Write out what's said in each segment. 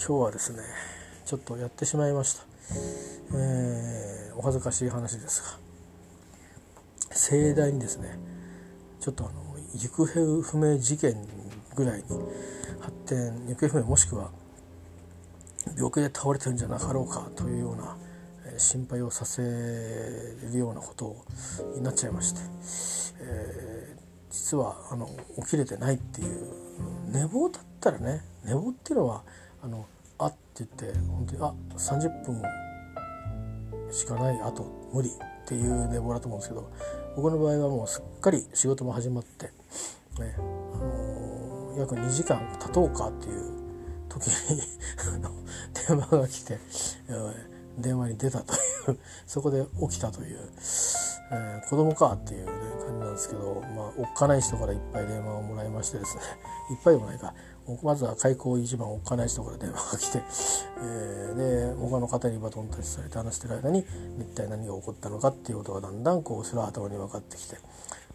今日はですねちょっとやってしまいました、えー、お恥ずかしい話ですが盛大にですねちょっとあの行方不明事件ぐらいに発展行方不明もしくは病気で倒れてるんじゃなかろうかというような心配をさせるようなことになっちゃいまして、えー、実はあの起きれてないっていう寝坊だったらね寝坊っていうのはあのあって言って本当にあ30分しかないあと無理っていう寝坊だと思うんですけど僕の場合はもうすっかり仕事も始まって、ねあの、約2時間経とうかっていう時に 電話が来て、電話に出たというそこで起きたという、えー、子供かっていう、ね、感じなんですけど、まあ、おっかない人からいっぱい電話をもらいましてですねいっぱいでもないかまずは開口一番おっかない人から電話が来て、えー、で他の方にバトンタッチされて話してる間に一体何が起こったのかっていうことがだんだんこうそれは頭に分かってきて。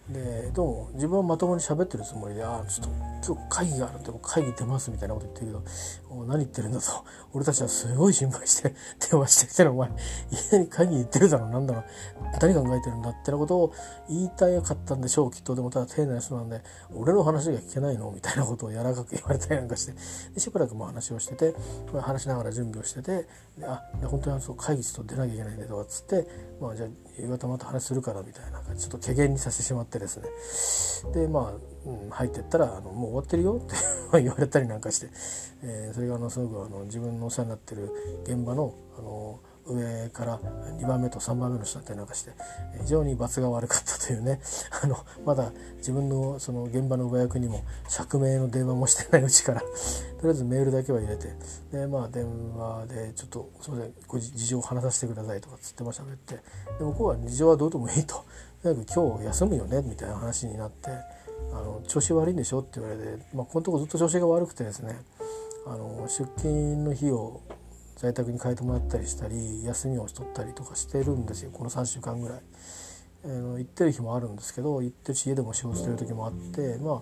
でどう？も自分はまともに喋ってるつもりで「ああちょっと今日会議があるって会議出ます」みたいなこと言ってるけど「何言ってるんだ」と。俺たちはすごい心配して 電話してきてるお前いきなり会議行ってるだろ。なんだろう。何考えてるんだってなことを言いたかったんでしょうきっと。でもただ丁寧な人なんで俺の話が聞けないの？みたいなことを柔らかく言われたりなんかしてでしばらくまあ話をしてて話しながら準備をしててであ本当にそう会議ちょっと出なきゃいけないんでとかっつってまあじゃあ夕方また話するからみたいなちょっと軽減にさせてしまってですね。でまあ、うん、入ってったらあの「もう終わってるよ」って言われたりなんかして、えー、それがあのすごくあの自分のお世話になってる現場のあの上から2番目と3番目の人だったりなんかして非常に罰が悪かったというね。あのまだ自分のその現場の上役にも釈明の電話もしてないうちから とりあえずメールだけは入れてでまあ電話でちょっとすいませんご事情を話させてくださいとかつっても喋って。で向こうは事情はどうでもいいと。とにかく今日休むよねみたいな話になってあの調子悪いんでしょって言われて、まあ、このとこずっと調子が悪くてですねあの出勤の日を在宅に変えてもらったりしたり休みを取ったりとかしてるんですよこの3週間ぐらい。えー、行ってる日もあるんですけど行ってるし家でも仕事してる時もあってまあ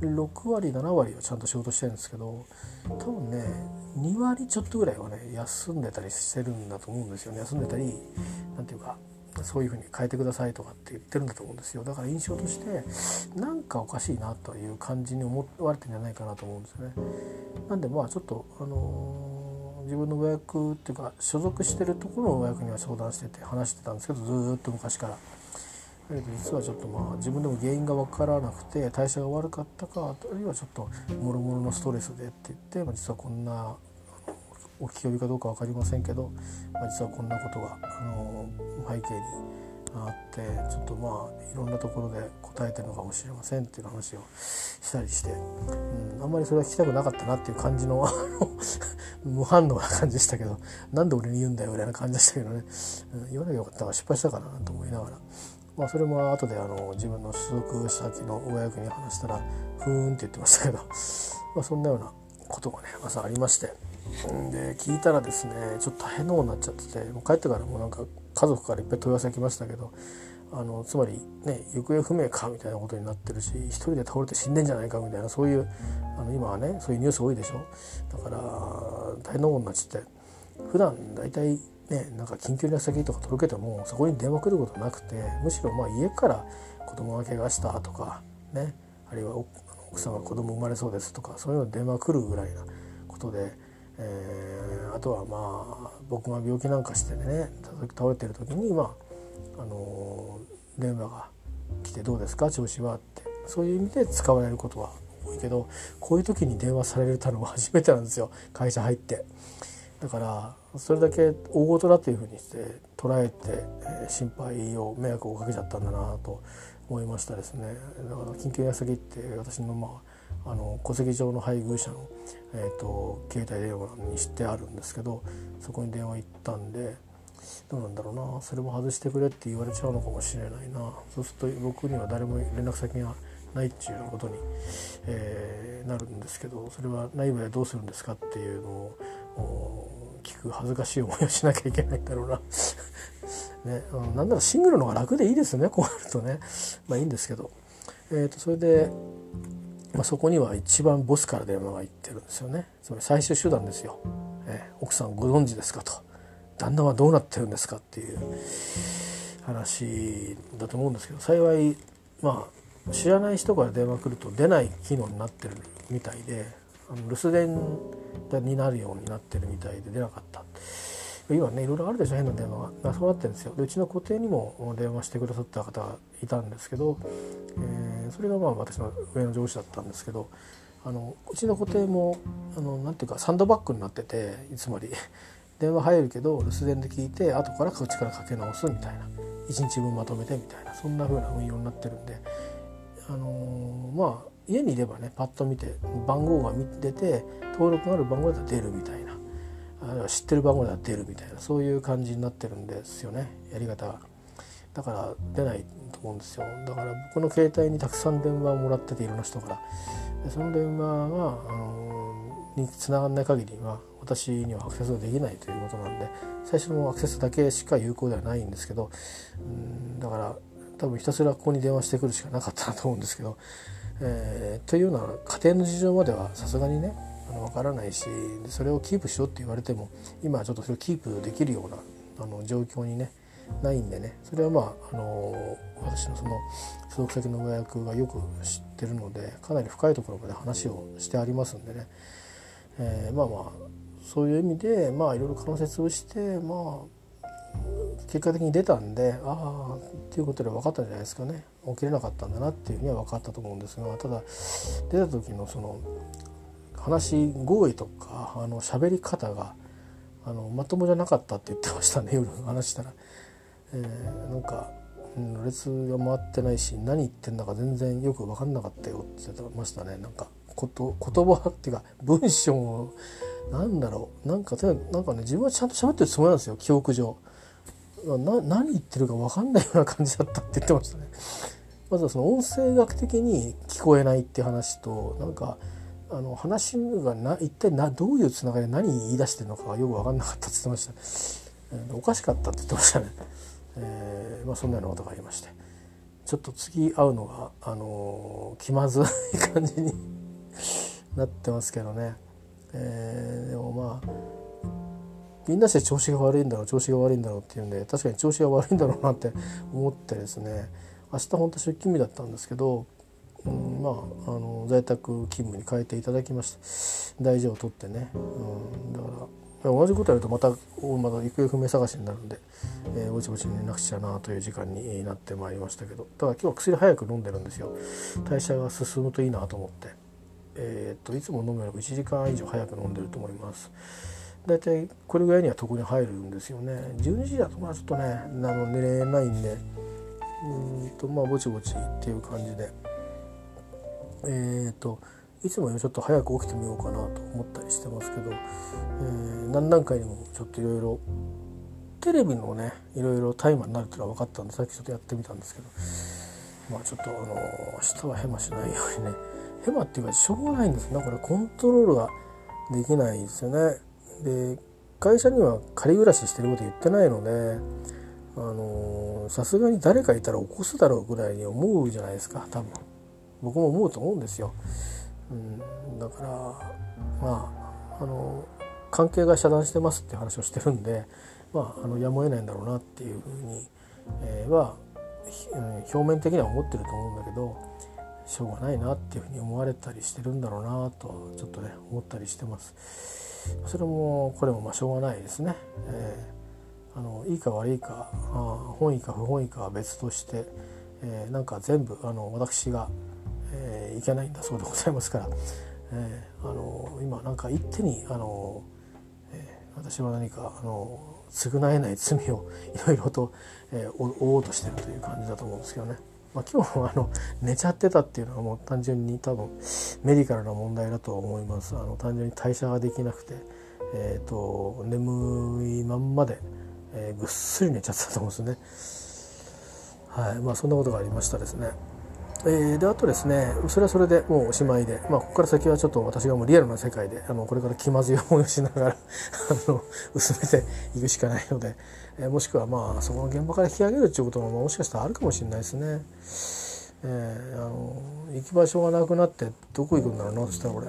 6割7割はちゃんと仕事してるんですけど多分ね2割ちょっとぐらいはね休んでたりしてるんだと思うんですよね休んでたり何て言うかそういうふうに変えてくださいとかって言ってるんだと思うんですよだから印象としてなんかおかしいなという感じに思われてんじゃないかなと思うんですよね。なんでまあちょっとあのー、自分の親役っていうか所属してるところの親役には相談してて話してたんですけどずっと昔から。だけど実はちょっとまあ自分でも原因が分からなくて代謝が悪かったかあるいはちょっともろもろのストレスでって言って、まあ、実はこんなお聞き及びかどうか分かりませんけど、まあ、実はこんなことが、あの背景にあってちょっとまあいろんなところで答えてるのかもしれませんっていう話をしたりして、うん、あんまりそれは聞きたくなかったなっていう感じの 無反応な感じでしたけどなんで俺に言うんだよみたいな感じでしたけどね、うん、言わなきゃよかったから失敗したかなと思いながら。まあ、それも後であの自分の所属先の親役に話したら「ふーん」って言ってましたけど、まあ、そんなようなことがね朝ありましてで聞いたらですねちょっと大変なことになっちゃっててもう帰ってからもなんか家族からいっぱい問い合わせが来ましたけどあのつまりね行方不明かみたいなことになってるし一人で倒れて死んでんじゃないかみたいなそういうあの今はねそういうニュース多いでしょ？だから大変なことになっちゃって普段大体ねなんか緊急連絡先とか届けてもそこに電話来ることなくてむしろまあ家から子供が怪我したとかねあるいは奥さんが子供生まれそうですとかそういうの電話来るぐらいなことで。えー、あとはまあ僕が病気なんかしてね倒れてる時にまああの電話が来て「どうですか？調子は?」ってそういう意味で使われることは多いけどこういう時に電話されるたのは 初めてなんですよ会社入って。だからそれだけ大事だというふうにして捉えて、えー、心配を迷惑をかけちゃったんだなと思いましたですね。だから緊急連絡先って私のまああの戸籍上の配偶者の、えーと、携帯電話にしてあるんですけどそこに電話行ったんでどうなんだろうなそれも外してくれって言われちゃうのかもしれないな。そうすると僕には誰も連絡先がないっていうようなことに、えー、なるんですけどそれはない場合どうするんですかっていうのを聞く恥ずかしい思いをしなきゃいけないんだろうな。ね、うん、なんならシングルの方が楽でいいですね。こうなるとね。まあいいんですけど、えーとそれでまあ、そこには一番ボスから電話が行ってるんですよね。つまり最終手段ですよ、えー、奥さんご存知ですかと。旦那はどうなってるんですかっていう話だと思うんですけど幸いまあ知らない人から電話来ると出ない機能になってるみたいであの留守電になるようになってるみたいで出なかった。今ねいろいろあるでしょ変な電話が。そうなってるんですよ。でうちの固定にも電話してくださった方がいたんですけど、えー、それがまあ私の上の上司だったんですけどあのうちの固定もあのなんていうかサンドバッグになっててつまり。電話入るけど留守電で聞いて後からこっちからかけ直すみたいな。1日分まとめてみたいな。そんな風な運用になってるんで。あのー、まあ家にいればねパッと見て番号が出て登録がある番号だったら出るみたいな。あるいは知ってる番号だったら出るみたいなそういう感じになってるんですよね。やり方が。だから出ないと思うんですよ。だから僕の携帯にたくさん電話をもらってていろんな人から。でその電話が、あの、に繋がらない限りは私にはアクセスができないということなんで最初のアクセスだけしか有効ではないんですけどうんだから多分ひたすらここに電話してくるしかなかったなと思うんですけど、えー、というような家庭の事情まではさすがにねあの分からないしそれをキープしろって言われても今はちょっとそれをキープできるようなあの状況にねないんでね。それはまあ、あの私のその所属先の親役がよく知ってるのでかなり深いところまで話をしてありますんでね、えー、まあまあそういう意味でまあいろいろ関節をしてまあ結果的に出たんでああっていうことで分かったんじゃないですかね。起きれなかったんだなっていうふうには分かったと思うんですがただ出た時のその話合意とかあの喋り方があのまともじゃなかったって言ってましたね 夜話したら、えー、なんかろれつが回ってないし何言ってんだか全然よく分かんなかったよって言ってましたね。なんかこと言葉っていうか文章なんだろう。なんかなんかね自分はちゃんと喋ってるつもりなんですよ記憶上。な何言ってるか分かんないような感じだったって言ってましたね。まずはその音声学的に聞こえないって話となんかあの話がな一体などういうつながりで何言い出してるのかがよく分かんなかったって言ってました、えー、おかしかったって言ってましたね、えー、まあ、そんなようなことがありまして。ちょっと次会うのが、あのー、気まずい感じに なってますけどね、えー、でもまあみんなして調子が悪いんだろう調子が悪いんだろうっていうんで確かに調子が悪いんだろうなって思ってですね。明日本当出勤日だったんですけどうん、まああの在宅勤務に変えていただきまして大事を取ってね、うん、だから同じことやるとまたまた行方不明探しになるんで、えー、ぼちぼちに連絡しちゃなという時間になってまいりましたけど。ただ今日は薬早く飲んでるんですよ。代謝が進むといいなと思って、えー、っといつも飲むより1時間以上早く飲んでると思います。大体これぐらいには床に入るんですよね。12時だとまあちょっとねあの寝れないんで。うんとまあぼちぼちっていう感じで。えーと、いつもよりちょっと早く起きてみようかなと思ったりしてますけど、えー、何段階にもちょっといろいろテレビのねいろいろタイマーになるっていうのは分かったんでさっきちょっとやってみたんですけどまあちょっとあの明日はヘマしないようにねヘマっていうかしょうがないんですねこれコントロールができないですよね。で会社には仮暮らししてること言ってないのであのさすがに誰かいたら起こすだろうぐらいに思うじゃないですか多分。僕も思うと思うんですよ。うん、だからまああの関係が遮断してますっていう話をしてるんで、まあ、あのやむを得ないんだろうなっていうふうに、えー、は表面的には思ってると思うんだけどしょうがないなっていうふうに思われたりしてるんだろうなとちょっとね思ったりしてます。それもこれもまあしょうがないですね。えー、あのいいか悪いかあ本意か不本意かは別として、えー、なんか全部あの私がえー、いけないんだそうでございますから、えー、あの今なんか一手にあの、えー、私は何かあの償えない罪をいろいろと、えー、負おうとしてるという感じだと思うんですけどね。まあ、今日もあの寝ちゃってたっていうのはもう単純に多分メディカルな問題だと思います。あの単純に代謝ができなくて、えーと、眠いまんまで、えー、ぐっすり寝ちゃってたと思うんですね。はい。まあそんなことがありましたですね。えー、であとですねそれはそれでもうおしまいで、まあ、ここから先はちょっと私がもうリアルな世界であのこれから気まずい思いをしながら あの薄めていくしかないので、えー、もしくはまあそこの現場から引き上げるっていうことももしかしたらあるかもしれないですね。えー、あの行き場所がなくなってどこ行くんだろうなそしたら俺、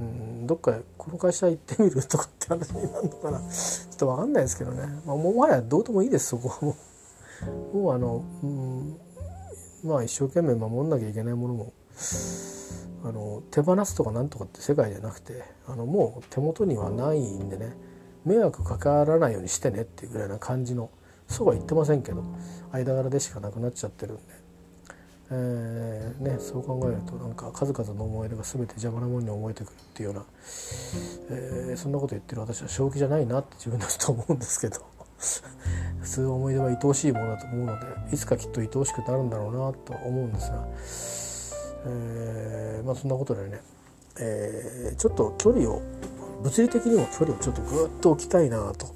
うん、どっかこの会社行ってみるとかって話になるのかな。ちょっと分かんないですけどね、まあ、もはやどうでもいいですそこはもう。もうあの、うん、まあ一生懸命守んなきゃいけないものもあの手放すとかなんとかって世界じゃなくてあのもう手元にはないんでね迷惑かからないようにしてねっていうぐらいな感じのそうは言ってませんけど間柄でしかなくなっちゃってるんで、えーね、そう考えるとなんか数々の思い出が全て邪魔なものに思えてくるっていうような、えー、そんなこと言ってる私は正気じゃないなって自分でちょっと思うんですけど。普通思い出は愛おしいものだと思うのでいつかきっと愛おしくなるんだろうなと思うんですが。えー、まあ、そんなことでね、えー、ちょっと距離を物理的にも距離をちょっとぐっと置きたいなと、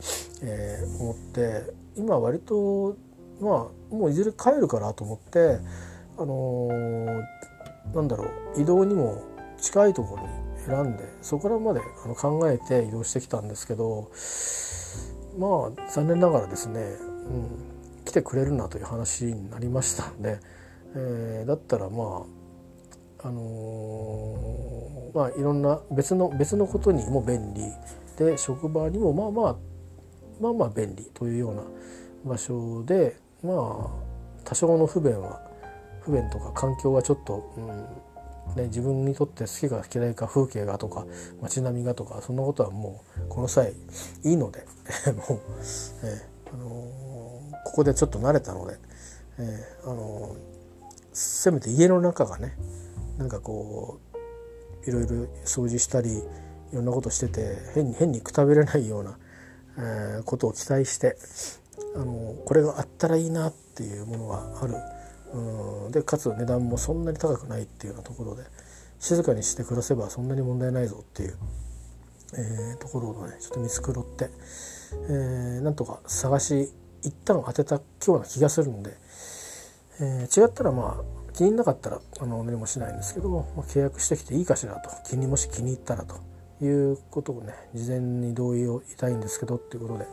えー、思って今割とまあもういずれ帰るからと思ってあのー、なんだろう移動にも近いところに選んでそこらまであの考えて移動してきたんですけどまあ残念ながらですね、うん、来てくれるなという話になりましたんで、えー、だったらまああのー、まあいろんな別の別のことにも便利で職場にもまあまあまあまあ便利というような場所でまあ多少の不便は不便とか環境はちょっと、うんね、自分にとって好きか嫌いか風景がとか街並みがとかそんなことはもうこの際いいので もう、えーあのー、ここでちょっと慣れたので、えーあのせめて家の中がねなんかこういろいろ掃除したりいろんなことしてて変に変にくたびれないような、えー、ことを期待してあのこれがあったらいいなっていうものがある。うん。でかつ値段もそんなに高くないっていうようなところで静かにして暮らせばそんなに問題ないぞっていう、えー、ところをねちょっと見繕って、えー、なんとか探し一旦当てたような気がするんで、えー、違ったらまあ気になかったらあの何もしないんですけども、まあ、契約してきていいかしらと気にもし気に入ったらということをね事前に同意を得たいんですけどっていうことで、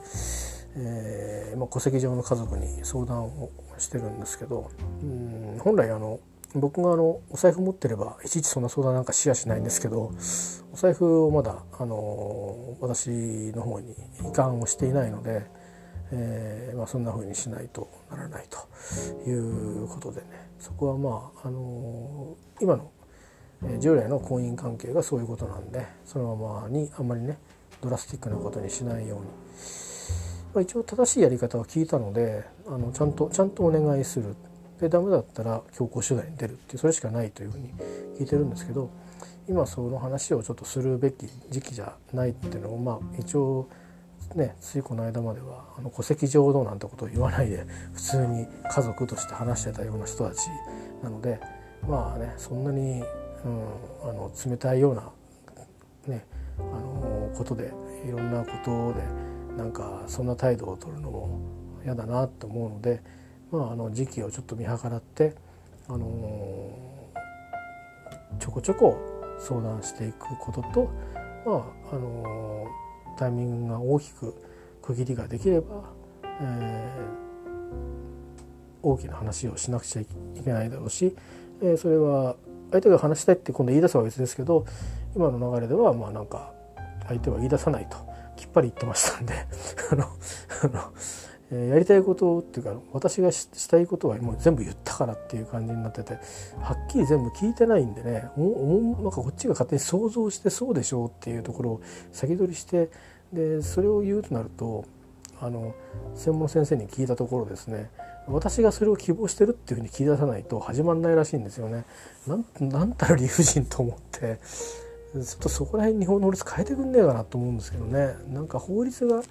えーまあ、戸籍上の家族に相談をしてるんですけどうん本来あの僕があのお財布持ってればいちいちそんな相談なんかしやしないんですけどお財布をまだあの私の方に移管をしていないので、えーまあ、そんな風にしないとならないということでね。そこはまあ、あの、今の従来の婚姻関係がそういうことなんでそのままにあんまりねドラスティックなことにしないように、まあ、一応正しいやり方は聞いたのであのちゃんとちゃんとお願いする。でダメだったら強行手段に出るってそれしかないというふうに聞いてるんですけど今その話をちょっとするべき時期じゃないっていうのもまあ一応ねついこの間まではあの戸籍上どうなんてことを言わないで普通に家族として話してたような人たちなのでまあねそんなに、うん、あの冷たいようなねあのことでいろんなことでなんかそんな態度を取るのも嫌だなと思うので、まあ、あの時期をちょっと見計らって、あのちょこちょこ相談していくことと、まああのタイミングが大きく区切りができれば、えー、大きな話をしなくちゃいけないだろうし、えー、それは相手が話したいって今度言い出すは別ですけど今の流れではまあなんか相手は言い出さないときっぱり言ってましたんで あの、やりたいことっていうか私がしたいことはもう全部言ったからっていう感じになっててはっきり全部聞いてないんでねもなんかこっちが勝手に想像してそうでしょうっていうところを先取りしてでそれを言うとなるとあの専門先生に聞いたところですね私がそれを希望してるっていうふうに聞き出さないと始まらないらしいんですよね。なんなんたら理不尽と思ってちょっとそこら辺日本の法律変えてくんねえかなと思うんですけどね。なんか法律が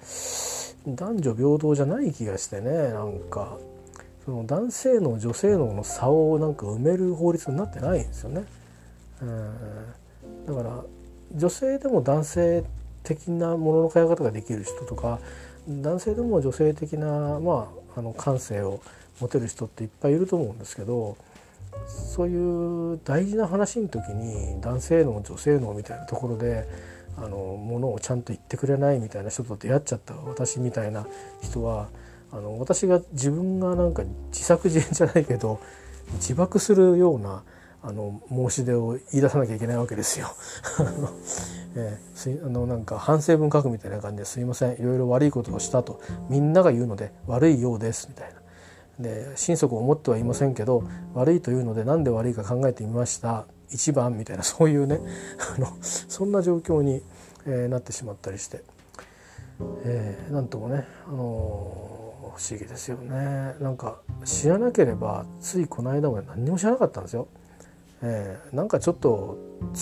男女平等じゃない気がしてねなんか。その男性の女性のの差をなんか埋める法律になってないんですよね。うん。だから女性でも男性的なものの考え方ができる人とか男性でも女性的な、まあ、あの感性を持てる人っていっぱいいると思うんですけどそういう大事な話の時に男性の女性のみたいなところであのものをちゃんと言ってくれないみたいな人と出会っちゃった私みたいな人はあの私が自分がなんか自作自演じゃないけど自爆するようなあの申し出を言い出さなきゃいけないわけですよ。あ のえー、あのなんか反省文書くみたいな感じですいませんいろいろ悪いことをしたとみんなが言うので悪いようですみたいな。で心底思ってはいませんけど悪いというので何で悪いか考えてみました一番みたいなそういうね あのそんな状況に、え、なってしまったりして、えー、なんともね、あの、不思議ですよねなんか知らなければついこの間まで何にも知らなかったんですよ。えー、なんかちょっと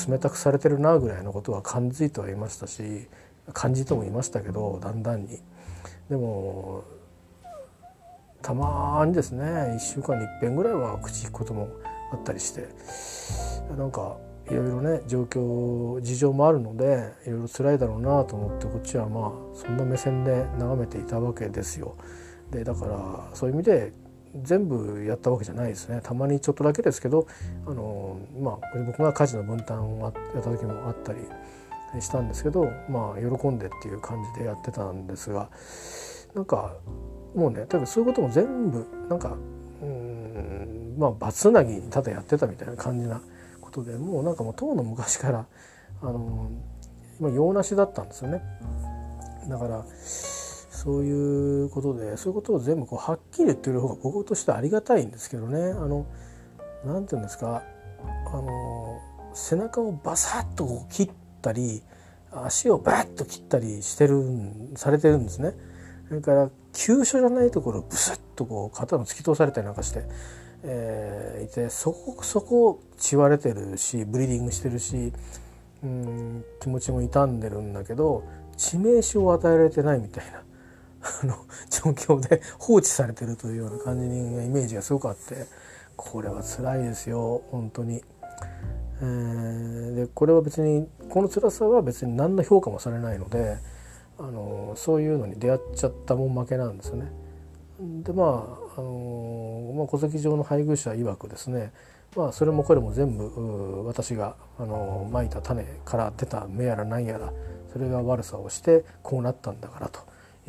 冷たくされてるなぐらいのことは感じてはいましたし感じてもいましたけどだんだんに。でもたまにですね1週間にいっぺんぐらいは口聞くこともあったりしてなんかいろいろね状況事情もあるのでいろいろ辛いだろうなと思ってこっちはまあそんな目線で眺めていたわけですよ。でだからそういう意味で全部やったわけじゃないですねたまにちょっとだけですけどあの、まあ、僕が家事の分担をやった時もあったりしたんですけどまあ喜んでっていう感じでやってたんですがなんかもうね多分そういうことも全部なんかうんまあバツナギにただやってたみたいな感じなことでもうなんかもう当の昔からあの今用なしだったんですよね。だからそういうことでそういうことを全部こうはっきり言ってる方が僕としてはありがたいんですけどねあのなんていうんですかあの背中をバサッとこう切ったり足をバッと切ったりしてるされてるんですね。それから急所じゃないところをブスッとこう肩の突き通されたりなんかして、えー、いてそこそこ血割れてるしブリーディングしてるしうん気持ちも傷んでるんだけど致命傷を与えられてないみたいな あの状況で 放置されてるというような感じのイメージがすごくあってこれは辛いですよ本当に。えー、でこれは別にこの辛さは別に何の評価もされないのであのそういうのに出会っちゃったもん負けなんですよね。でまああの、まあ、戸籍上の配偶者曰くですねまあそれもこれも全部私があのまいた種から出た芽やら何やらそれが悪さをしてこうなったんだからと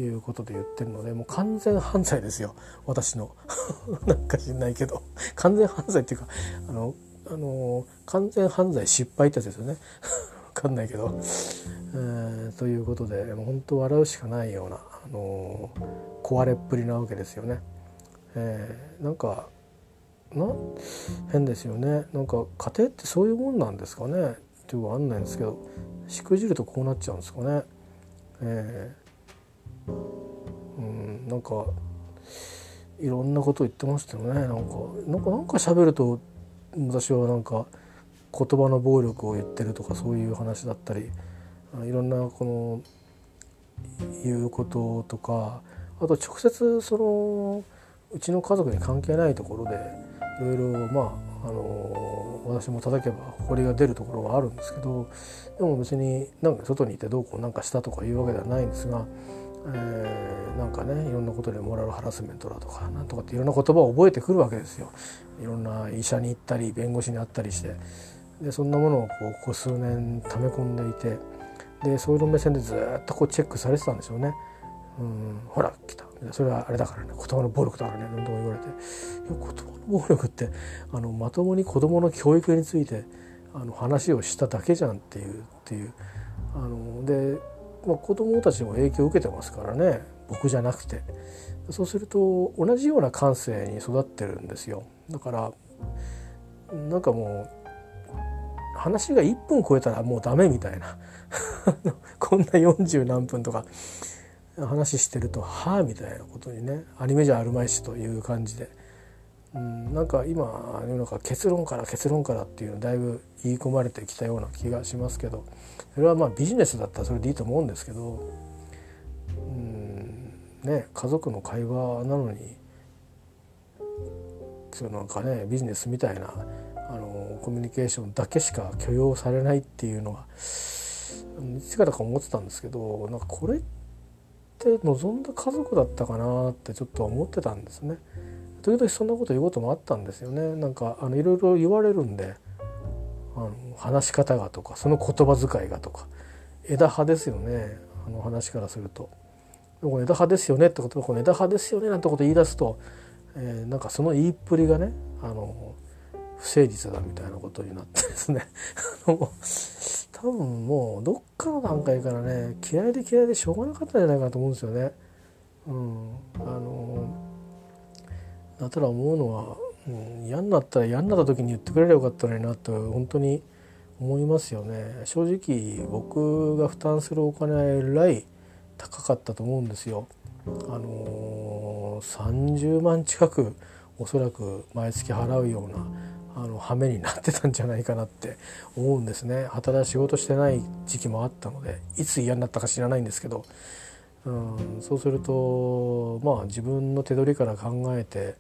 いうことで言ってるのでもう完全犯罪ですよ。私の。なんか知んないけど。完全犯罪っていうかあのあの完全犯罪失敗ってやつですよね。かんないけど、えー、ということでもう本当笑うしかないような、あの壊れっぷりなわけですよね。えー、なんかな変ですよねなんか家庭ってそういうもんなんですかねっていうのはあんないんですけどしくじるとこうなっちゃうんですかね。えー、うんなんかいろんなこと言ってましたよねなんかなんかなんか喋ると私はなんか言葉の暴力を言ってるとかそういう話だったりいろんなこの言うこととかあと直接そのうちの家族に関係ないところでいろいろまああの私も叩けば誇りが出るところはあるんですけどでも別になんか外にいてどうこうなんかしたとかいうわけではないんですが、えー、なんかねいろんなことでモラルハラスメントだとかなんとかっていろんな言葉を覚えてくるわけですよ。いろんな医者に行ったり弁護士に会ったりしてでそんなものをこうここ数年溜め込んでいてでそういう目線でずっとこうチェックされてたんでしょうね。うん、ほら来た。それはあれだからね言葉の暴力だからね何とも言われて。いや言葉の暴力ってあのまともに子どもの教育についてあの話をしただけじゃんっていうっていう。あので、まあ、子どもたちも影響を受けてますからね僕じゃなくて。そうすると同じような感性に育ってるんですよ。だからなんかもう話が1分超えたらもうダメみたいな。こんな40何分とか話してるとはあみたいなことにねアニメじゃあるまいしという感じで、うん、なんか今世の中結論から結論からっていうのだいぶ言い込まれてきたような気がしますけど。それはまあビジネスだったらそれでいいと思うんですけど、うんね、家族の会話なのにそのなんかねビジネスみたいなのコミュニケーションだけしか許容されないっていうのはいつからか思ってたんですけどなんかこれって望んだ家族だったかなってちょっと思ってたんですね。時々そんなこと言うこともあったんですよね。なんかあのいろいろ言われるんであの話し方がとかその言葉遣いがとか枝葉ですよねあの話からすると。でも枝葉ですよねってことこの枝葉ですよねなんてこと言い出すと、えー、なんかその言いっぷりがねあの誠実だみたいなことになってですね 多分もうどっかの段階からね嫌いで嫌いでしょうがなかったんじゃないかと思うんですよね。うん、あのだったら思うのは、うん、嫌になったら嫌になった時に言ってくれればよかったのになと本当に思いますよね正直僕が負担するお金はえらい高かったと思うんですよ。あのー、30万近くおそらく毎月払うようなあの羽目になってたんじゃないかなって思うんですね。働仕事してない時期もあったのでいつ嫌になったか知らないんですけど、うん、そうするとまあ自分の手取りから考えて、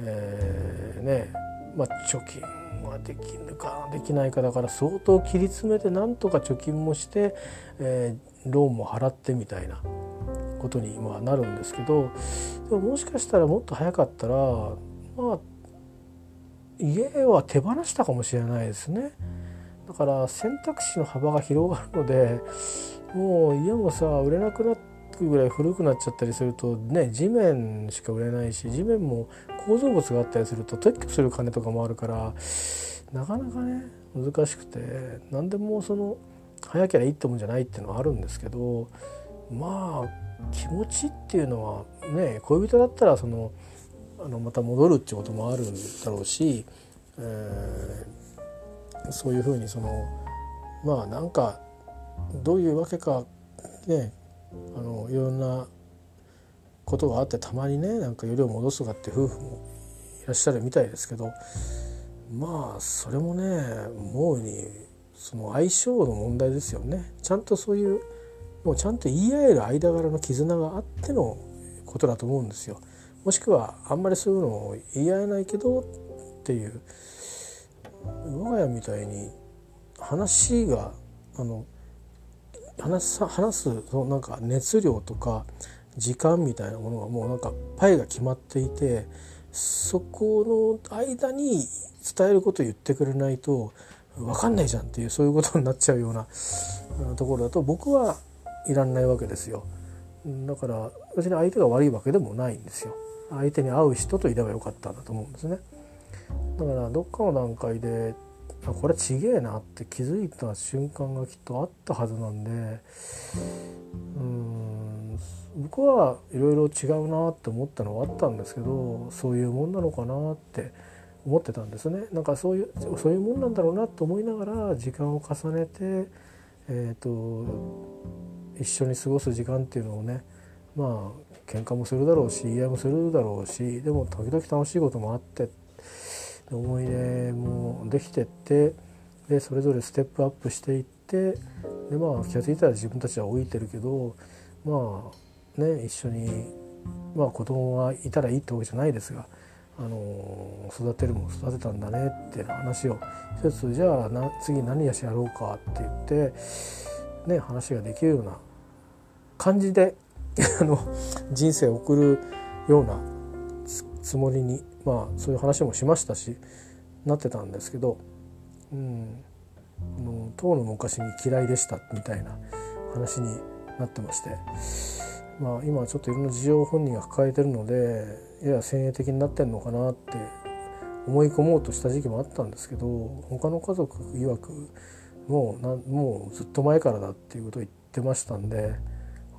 えー、ねまあ、貯金はできるかできないかだから相当切り詰めてなんとか貯金もして、えー、ローンも払ってみたいな。ことにまなるんですけどでももしかしたらもっと早かったらまあ家は手放したかもしれないですね。だから選択肢の幅が広がるのでもう家もさ売れなくなるぐらい古くなっちゃったりするとね地面しか売れないし地面も構造物があったりすると撤去する金とかもあるからなかなかね難しくて何でもその早ければいいってもんじゃないっていうのはあるんですけどまあ気持ちっていうのはね恋人だったらそのあのまた戻るっていうこともあるんだろうし、えー、そういうふうにそのまあなんかどういうわけかねあのいろんなことがあってたまにねなんかよりを戻すとかって夫婦もいらっしゃるみたいですけどまあそれもね思うにその相性の問題ですよねちゃんとそういうもうちゃんと言い合える間柄の絆があってのことだと思うんですよ。もしくはあんまりそういうのを言い合えないけどっていう我が家みたいに話があの話す話すそのなんか熱量とか時間みたいなものがもうなんかパイが決まっていてそこの間に伝えることを言ってくれないと分かんないじゃんっていうそういうことになっちゃうようなところだと僕はいらんないわけですよ。だから別に相手が悪いわけでもないんですよ。相手に合う人といればよかったんだと思うんですね。だからどっかの段階であこれちげえなって気づいた瞬間がきっとあったはずなんでうん僕はいろいろ違うなって思ったのはあったんですけどそういうもんなのかなって思ってたんですねなんかそういうそういうもんなんだろうなと思いながら時間を重ねて、えーと一緒に過ごす時間っていうのをねまあ喧嘩もするだろうし言い合いもするだろうしでも時々楽しいこともあって思い出もできてってでそれぞれステップアップしていってでまあ気が付いたら自分たちは老いてるけどまあね一緒にまあ子供がいたらいいってわけじゃないですが。あの育てるも育てたんだねって話を一つじゃあな次何やしやろうかって言ってね話ができるような感じで あの人生を送るようなつもりにまあそういう話もしましたしなってたんですけど、うん、あの当の昔に嫌いでしたみたいな話になってまして、まあ、今ちょっといろんな事情を本人が抱えてるのでやや先鋭的になってんのかなって思い込もうとした時期もあったんですけど他の家族曰くもうなもうずっと前からだっていうことを言ってましたんで。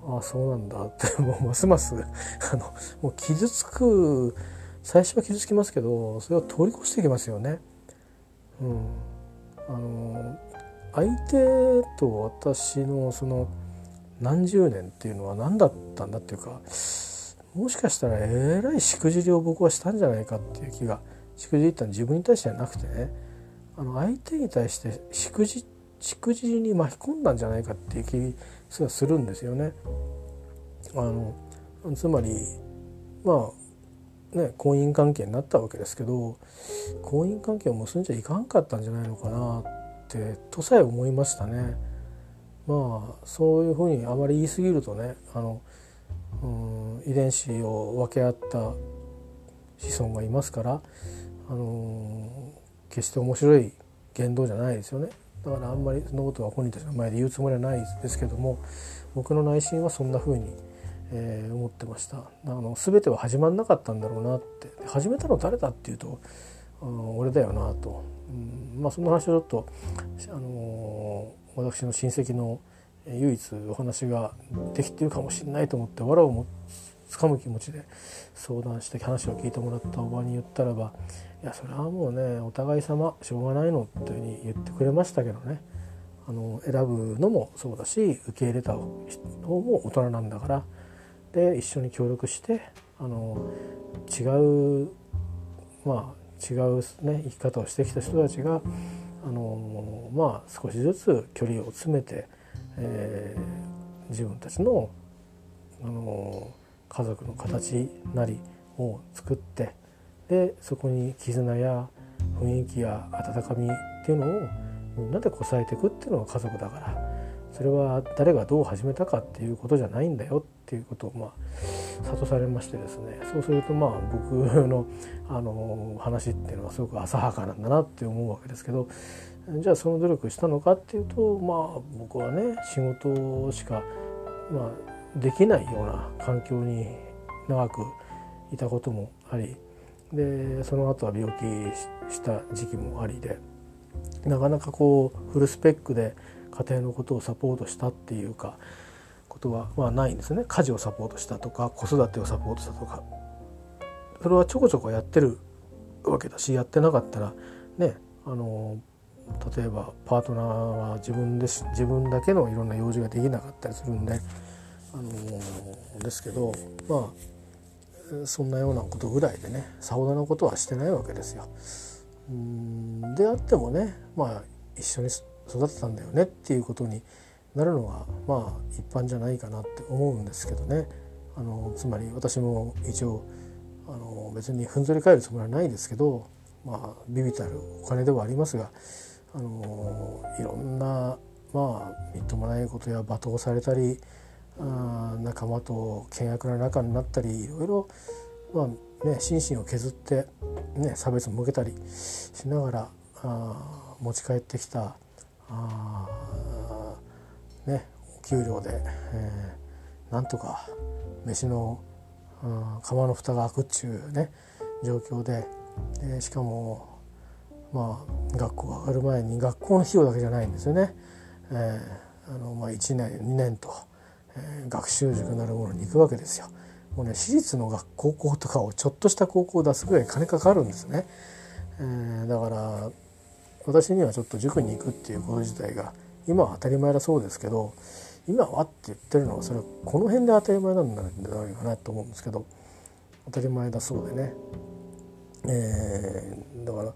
ああそうなんだ。って もうますますあのもう傷つく最初は傷つきますけどそれを通り越していきますよね。うん、あの相手と私のその何十年っていうのは何だったんだっていうかもしかしたらえらいしくじりを僕はしたんじゃないかっていう気がしくじりってのは自分に対してじゃなくてね。あの相手に対してしくじってしくじりに巻き込んだんじゃないかっていう気がするんですよね。あのつまりまあね婚姻関係になったわけですけど婚姻関係を結んじゃいかんかったんじゃないのかなってとさえ思いましたね。まあそういうふうにあまり言い過ぎるとねあのうん遺伝子を分け合った子孫がいますからあの決して面白い言動じゃないですよね。だからあんまりそのことは本人たちの前で言うつもりはないですけども僕の内心はそんな風に、えー、思ってました。あの全ては始まんなかったんだろうなって。始めたの誰だっていうと俺だよなと、うん、まあその話をちょっと、あのー、私の親戚の唯一お話ができてるかもしれないと思って藁をもつかむ気持ちで相談して話を聞いてもらったおばに言ったらば「いやそれはもうねお互い様しょうがないの」っていうふうに言ってくれましたけどね。あの選ぶのもそうだし受け入れた方も大人なんだから。で一緒に協力してあの違うまあ違う、ね、生き方をしてきた人たちがあのまあ少しずつ距離を詰めて、えー、自分たちのあの家族の形なりを作ってでそこに絆や雰囲気や温かみっていうのをみんなでこさえていくっていうのが家族だから。それは誰がどう始めたかっていうことじゃないんだよっていうことをまあ諭されましてですね。そうするとまあ僕のあの話っていうのはすごく浅はかなんだなって思うわけですけどじゃあその努力したのかっていうとまあ僕はね仕事しかまあできないような環境に長くいたこともありでその後は病気した時期もありでなかなかこうフルスペックで家庭のことをサポートしたっていうかことはまあないんですね。家事をサポートしたとか子育てをサポートしたとか。それはちょこちょこやってるわけだしやってなかったらねあの例えばパートナーは自分で自分だけのいろんな用事ができなかったりするんであのですけどまあそんなようなことぐらいでねさほどなことはしてないわけですよ。うんであってもねまあ一緒に育てたんだよねっていうことになるのがまあ一般じゃないかなって思うんですけどねあのつまり私も一応あの別にふんぞり返るつもりはないですけどまあビビたるお金ではありますがあのいろんなまあみっともないことや罵倒されたり仲間と険悪な仲になったりいろいろ、まあね、心身を削って、ね、差別を向けたりしながらあ持ち帰ってきたあ、ね、お給料で、えー、なんとか飯の釜の蓋が開くっちゅうね状況ででしかもまあ学校上がる前に学校の費用だけじゃないんですよね。えーあのまあ、1年2年と、えー、学習塾なるものに行くわけですよ。もうね私立の学高校とかをちょっとした高校を出すぐらい金かかるんですね。えー、だから私にはちょっと塾に行くっていうこと自体が今は当たり前だそうですけど今はって言ってるのはそれはこの辺で当たり前なんじゃないかなと思うんですけど当たり前だそうでね、えー、だから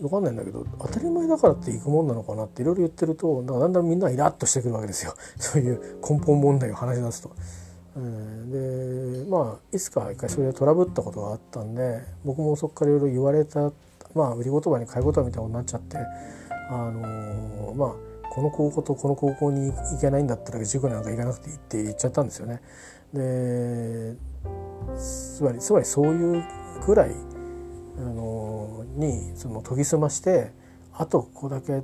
分かんないんだけど当たり前だからって行くもんなのかなっていろいろ言ってるとだんだんみんなイラッとしてくるわけですよ そういう根本問題を話し出すと。でまあいつか一回それでトラブったことがあったんで僕もそこからいろいろ言われたまあ売り言葉に買い言葉みたいになっちゃってあのまあこの高校とこの高校に行けないんだったら塾なんか行かなくていいって言っちゃったんですよね。でつまりつまりそういうくらいあのにその研ぎ澄ましてあとここだけ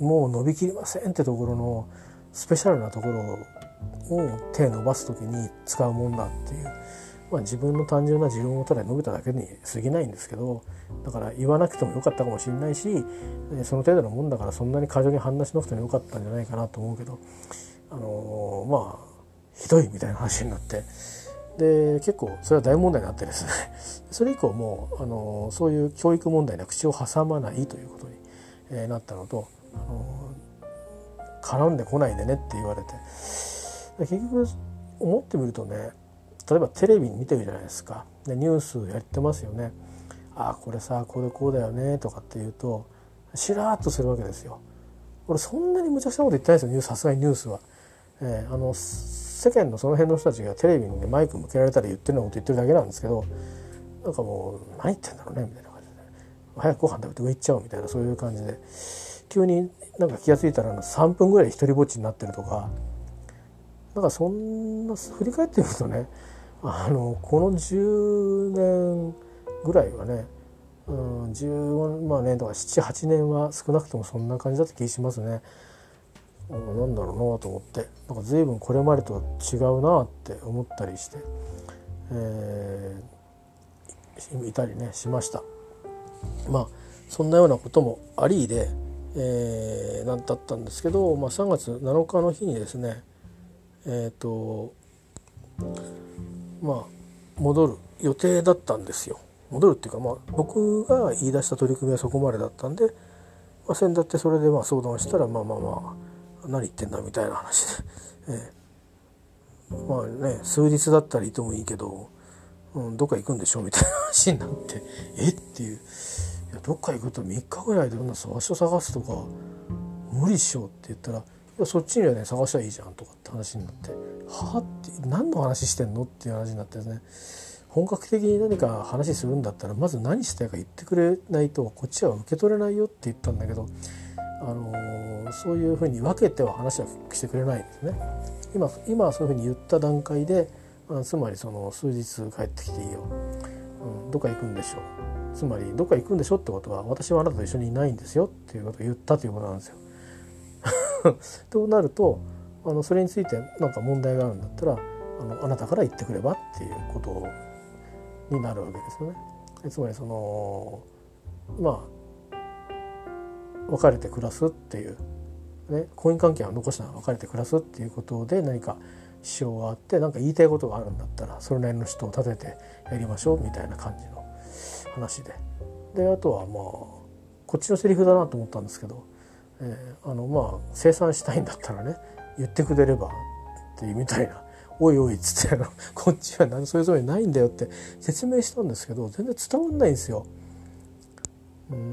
もう伸びきりませんってところのスペシャルなところを手伸ばす時に使うもんだっていう、まあ、自分の単純な持論をただ述べただけに過ぎないんですけどだから言わなくてもよかったかもしれないしその程度のもんだからそんなに過剰に反応しなくてもよかったんじゃないかなと思うけどあのー、まあひどいみたいな話になって。で結構それは大問題になってですね それ以降もうあのそういう教育問題には口を挟まないということに、えー、なったのと、あの絡んでこないでねって言われて結局思ってみるとね例えばテレビ見てるじゃないですかでニュースやってますよねああこれさこれこうだよねとかって言うとしらーっとするわけですよ。俺そんなに無茶苦茶なこと言ってないですよさすがにニュースは。えー、あの世間のその辺の人たちがテレビに、マイク向けられたら言ってるようなこと言ってるだけなんですけどなんかもう何言ってんだろうねみたいな感じで早くご飯食べて上行っちゃおうみたいなそういう感じで急になんか気が付いたら3分ぐらい一人ぼっちになってるとかなんかそんな振り返ってみるとねあのこの10年ぐらいはね、うん、15まあ年とか78年は少なくともそんな感じだった気がしますね。うん、なんだろうなと思ってなんか随分これまでとは違うなって思ったりして、えー、いたりねしました。まあそんなようなこともありで、えー、なんだったんですけど、まあ、3月7日の日にですねえっ、ー、とまあ戻る予定だったんですよ。戻るっていうか、まあ、僕が言い出した取り組みはそこまでだったんで、まあ、先だってそれでまあ相談したらまあまあまあ何言ってんだみたいな話で、えー、まあね数日だったらいてもいいけど、うん、どっか行くんでしょみたいな話になってえ？っていう。いやどっか行くと3日ぐらいで場所探すとか無理っしょって言ったらいやそっちにはね探しゃいいじゃんとかって話になってはあ？って何の話してんのっていう話になってですね。本格的に何か話するんだったらまず何したいか言ってくれないとこっちは受け取れないよって言ったんだけど、あの、そういうふうに分けては話はしてくれないんですね。今今はそういうふうに言った段階で、まあ、つまりその数日帰ってきていいよ、うん、どっか行くんでしょうつまりどっか行くんでしょってことは私はあなたと一緒にいないんですよっていうことを言ったということなんですよ。となるとあのそれについて何か問題があるんだったらあのあなたから言ってくればっていうことになるわけですよね。つまりそのまあ別れて暮らすっていう、ね、婚姻関係は残しながら別れて暮らすっていうことで何か支障があって何か言いたいことがあるんだったらそれなりの人を立ててやりましょうみたいな感じの話でであとはまあこっちのセリフだなと思ったんですけどえー、あのまあ生産したいんだったらね言ってくれればっていうみたいな「おいおい」っつってこっちは何それぞれないんだよって説明したんですけど全然伝わんないんですよ。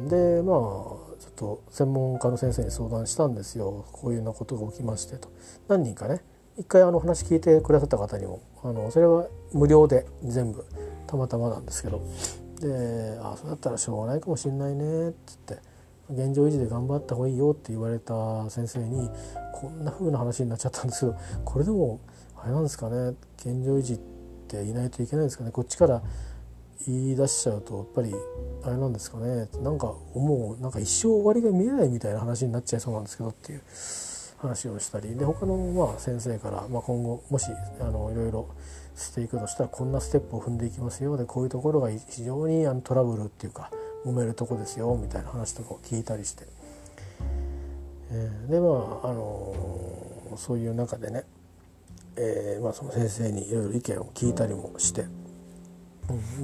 でまあと専門家の先生に相談したんですよ。こういうようなことが起きましてと。何人かね。一回あの話聞いてくださった方にも。あのそれは無料で全部たまたまなんですけど。で「あそうだったらしょうがないかもしんないね」っつって現状維持で頑張った方がいいよって言われた先生にこんな風な話になっちゃったんですけどこれでもあれなんですかね。現状維持っていないといけないんですかね。こっちから言い出しちゃうとやっぱりあれなんですかね。なんか思うなんか一生終わりが見えないみたいな話になっちゃいそうなんですけどっていう話をしたり。で他のまあ先生から、まあ、今後もしあのいろいろしていくとしたらこんなステップを踏んでいきますよ。でこういうところが非常にあのトラブルっていうか揉めるとこですよ。みたいな話とかを聞いたりして、えー、でまあ、あの、そういう中でね、えーまあ、その先生にいろいろ意見を聞いたりもして、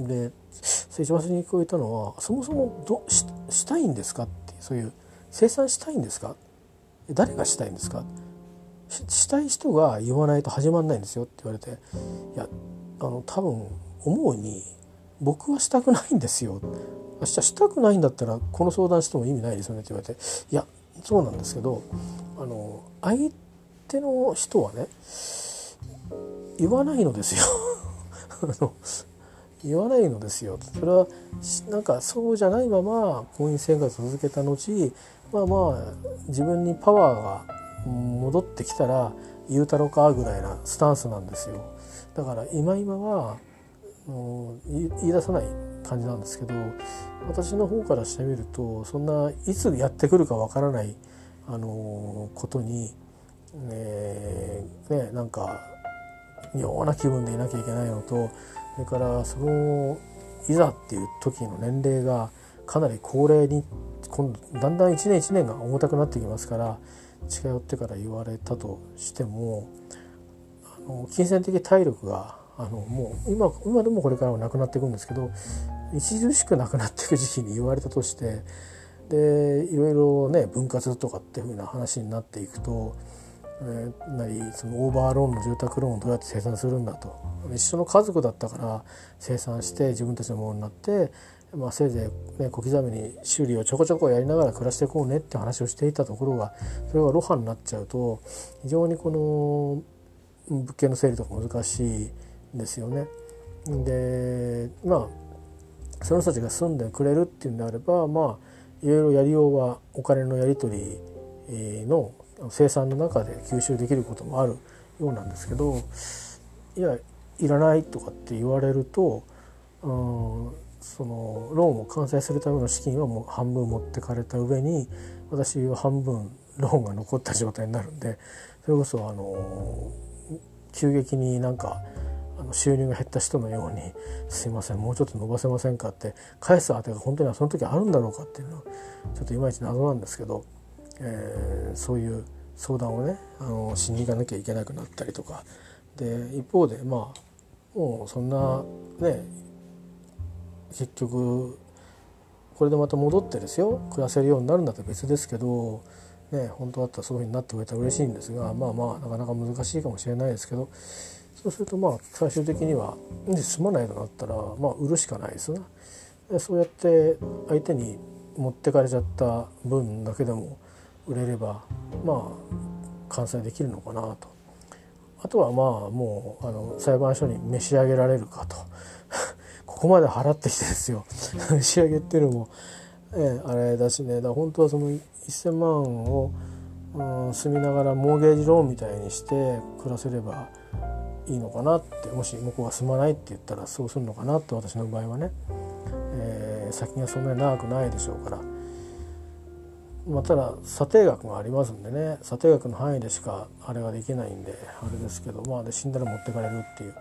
で一番最初に聞こえたのはそもそもどししたいんですか？ってそういう生産したいんですか？誰がしたいんですか？したい人が言わないと始まんないんですよって言われていやあの多分思うに僕はしたくないんですよ。明日したくないんだったらこの相談しても意味ないですよねって言われていやそうなんですけどあの相手の人はね言わないのですよ。言わないのですよ。それはなんかそうじゃないまま婚姻生活を続けた後まあまあ自分にパワーが戻ってきたら言うたろかぐらいなスタンスなんですよ。だから今今は言い出さない感じなんですけど私の方からしてみるとそんないつやってくるかわからない、あのことに、えー、ねなんか妙な気分でいなきゃいけないのとそれからそのいざっていう時の年齢がかなり高齢に今度だんだん1年1年が重たくなってきますから近寄ってから言われたとしてもあの金銭的体力があのもう今今でもこれからはなくなっていくんですけど著しくなくなっていく時期に言われたとしてでいろいろね分割とかっていうふうな話になっていくと、なりそのオーバーローンの住宅ローンをどうやって生産するんだと一緒の家族だったから生産して自分たちのものになって、まあ、せいぜい、ね、小刻みに修理をちょこちょこやりながら暮らしていこうねって話をしていたところがそれがロハになっちゃうと非常にこの物件の整理とか難しいですよね。でまあその人たちが住んでくれるっていうんであればまあいろいろやりようはお金のやり取りの生産の中で吸収できることもあるようなんですけどいやいらないとかって言われると、うん、そのローンを完成するための資金はもう半分持ってかれた上に私は半分ローンが残った状態になるんでそれこそあの急激になんかあの収入が減った人のように「すいませんもうちょっと伸ばせませんか?」って返す当てが本当にその時あるんだろうかっていうのはちょっといまいち謎なんですけど、えー、そういう相談をねあのしに行かなきゃいけなくなったりとかで一方でまあもうそんなね結局これでまた戻ってですよ暮らせるようになるんだって別ですけどね本当だったらそういうふうになってくれたら嬉しいんですがまあまあなかなか難しいかもしれないですけどそうするとまあ最終的には済まないとなったらまあ売るしかないですな。そうやって相手に持ってかれちゃった分だけでも売れればまあ完成できるのかなと。あとはまあもうあの裁判所に召し上げられるかと。ここまで払ってきてですよ。召し上げっていうのも、えあれだしね。だから本当はその1,000万を、うん、住みながらモーゲージローンみたいにして暮らせればいいのかなって。もし向こうが住まないって言ったらそうするのかなって私の場合はね、えー、先がそんなに長くないでしょうから、まあ、ただ査定額がありますんでね査定額の範囲でしかあれができないんであれですけどまあで死んだら持ってかれるっていう、ま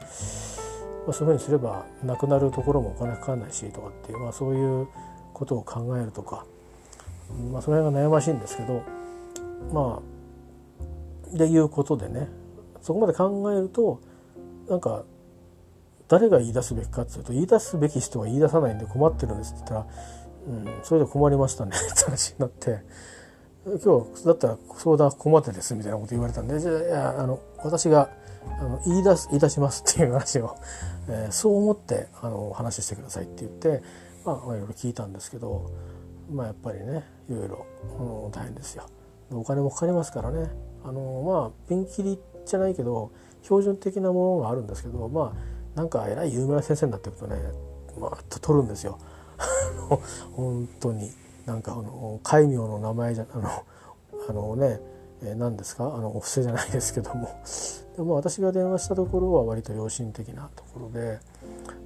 あ、そういうふうにすれば亡くなるところもお金かかんないしとかっていう、まあ、そういうことを考えるとか、まあ、その辺が悩ましいんですけどまあでいうことでねそこまで考えるとなんか誰が言い出すべきかっていうと言い出すべき人は言い出さないんで困ってるんですって言ったら「うん、それで困りましたね」って話になって「今日だったら相談困ってです」みたいなこと言われたんで「じゃあいやあの私があの言い出す言い出します」っていう話を、えー、そう思ってあの話してくださいって言って、まあ、いろいろ聞いたんですけどまあやっぱりねいろいろ、うん、大変ですよ。お金もかかりますからね。あのまあピンキリじゃないけど標準的なものがあるんですけどまあなんかえらい有名な先生になっていくとねまあと取るんですよ 本当になんかあの戒名の名前じゃあのあのね、何ですか？あのお布施じゃないですけども。でも私が電話したところは割と良心的なところで。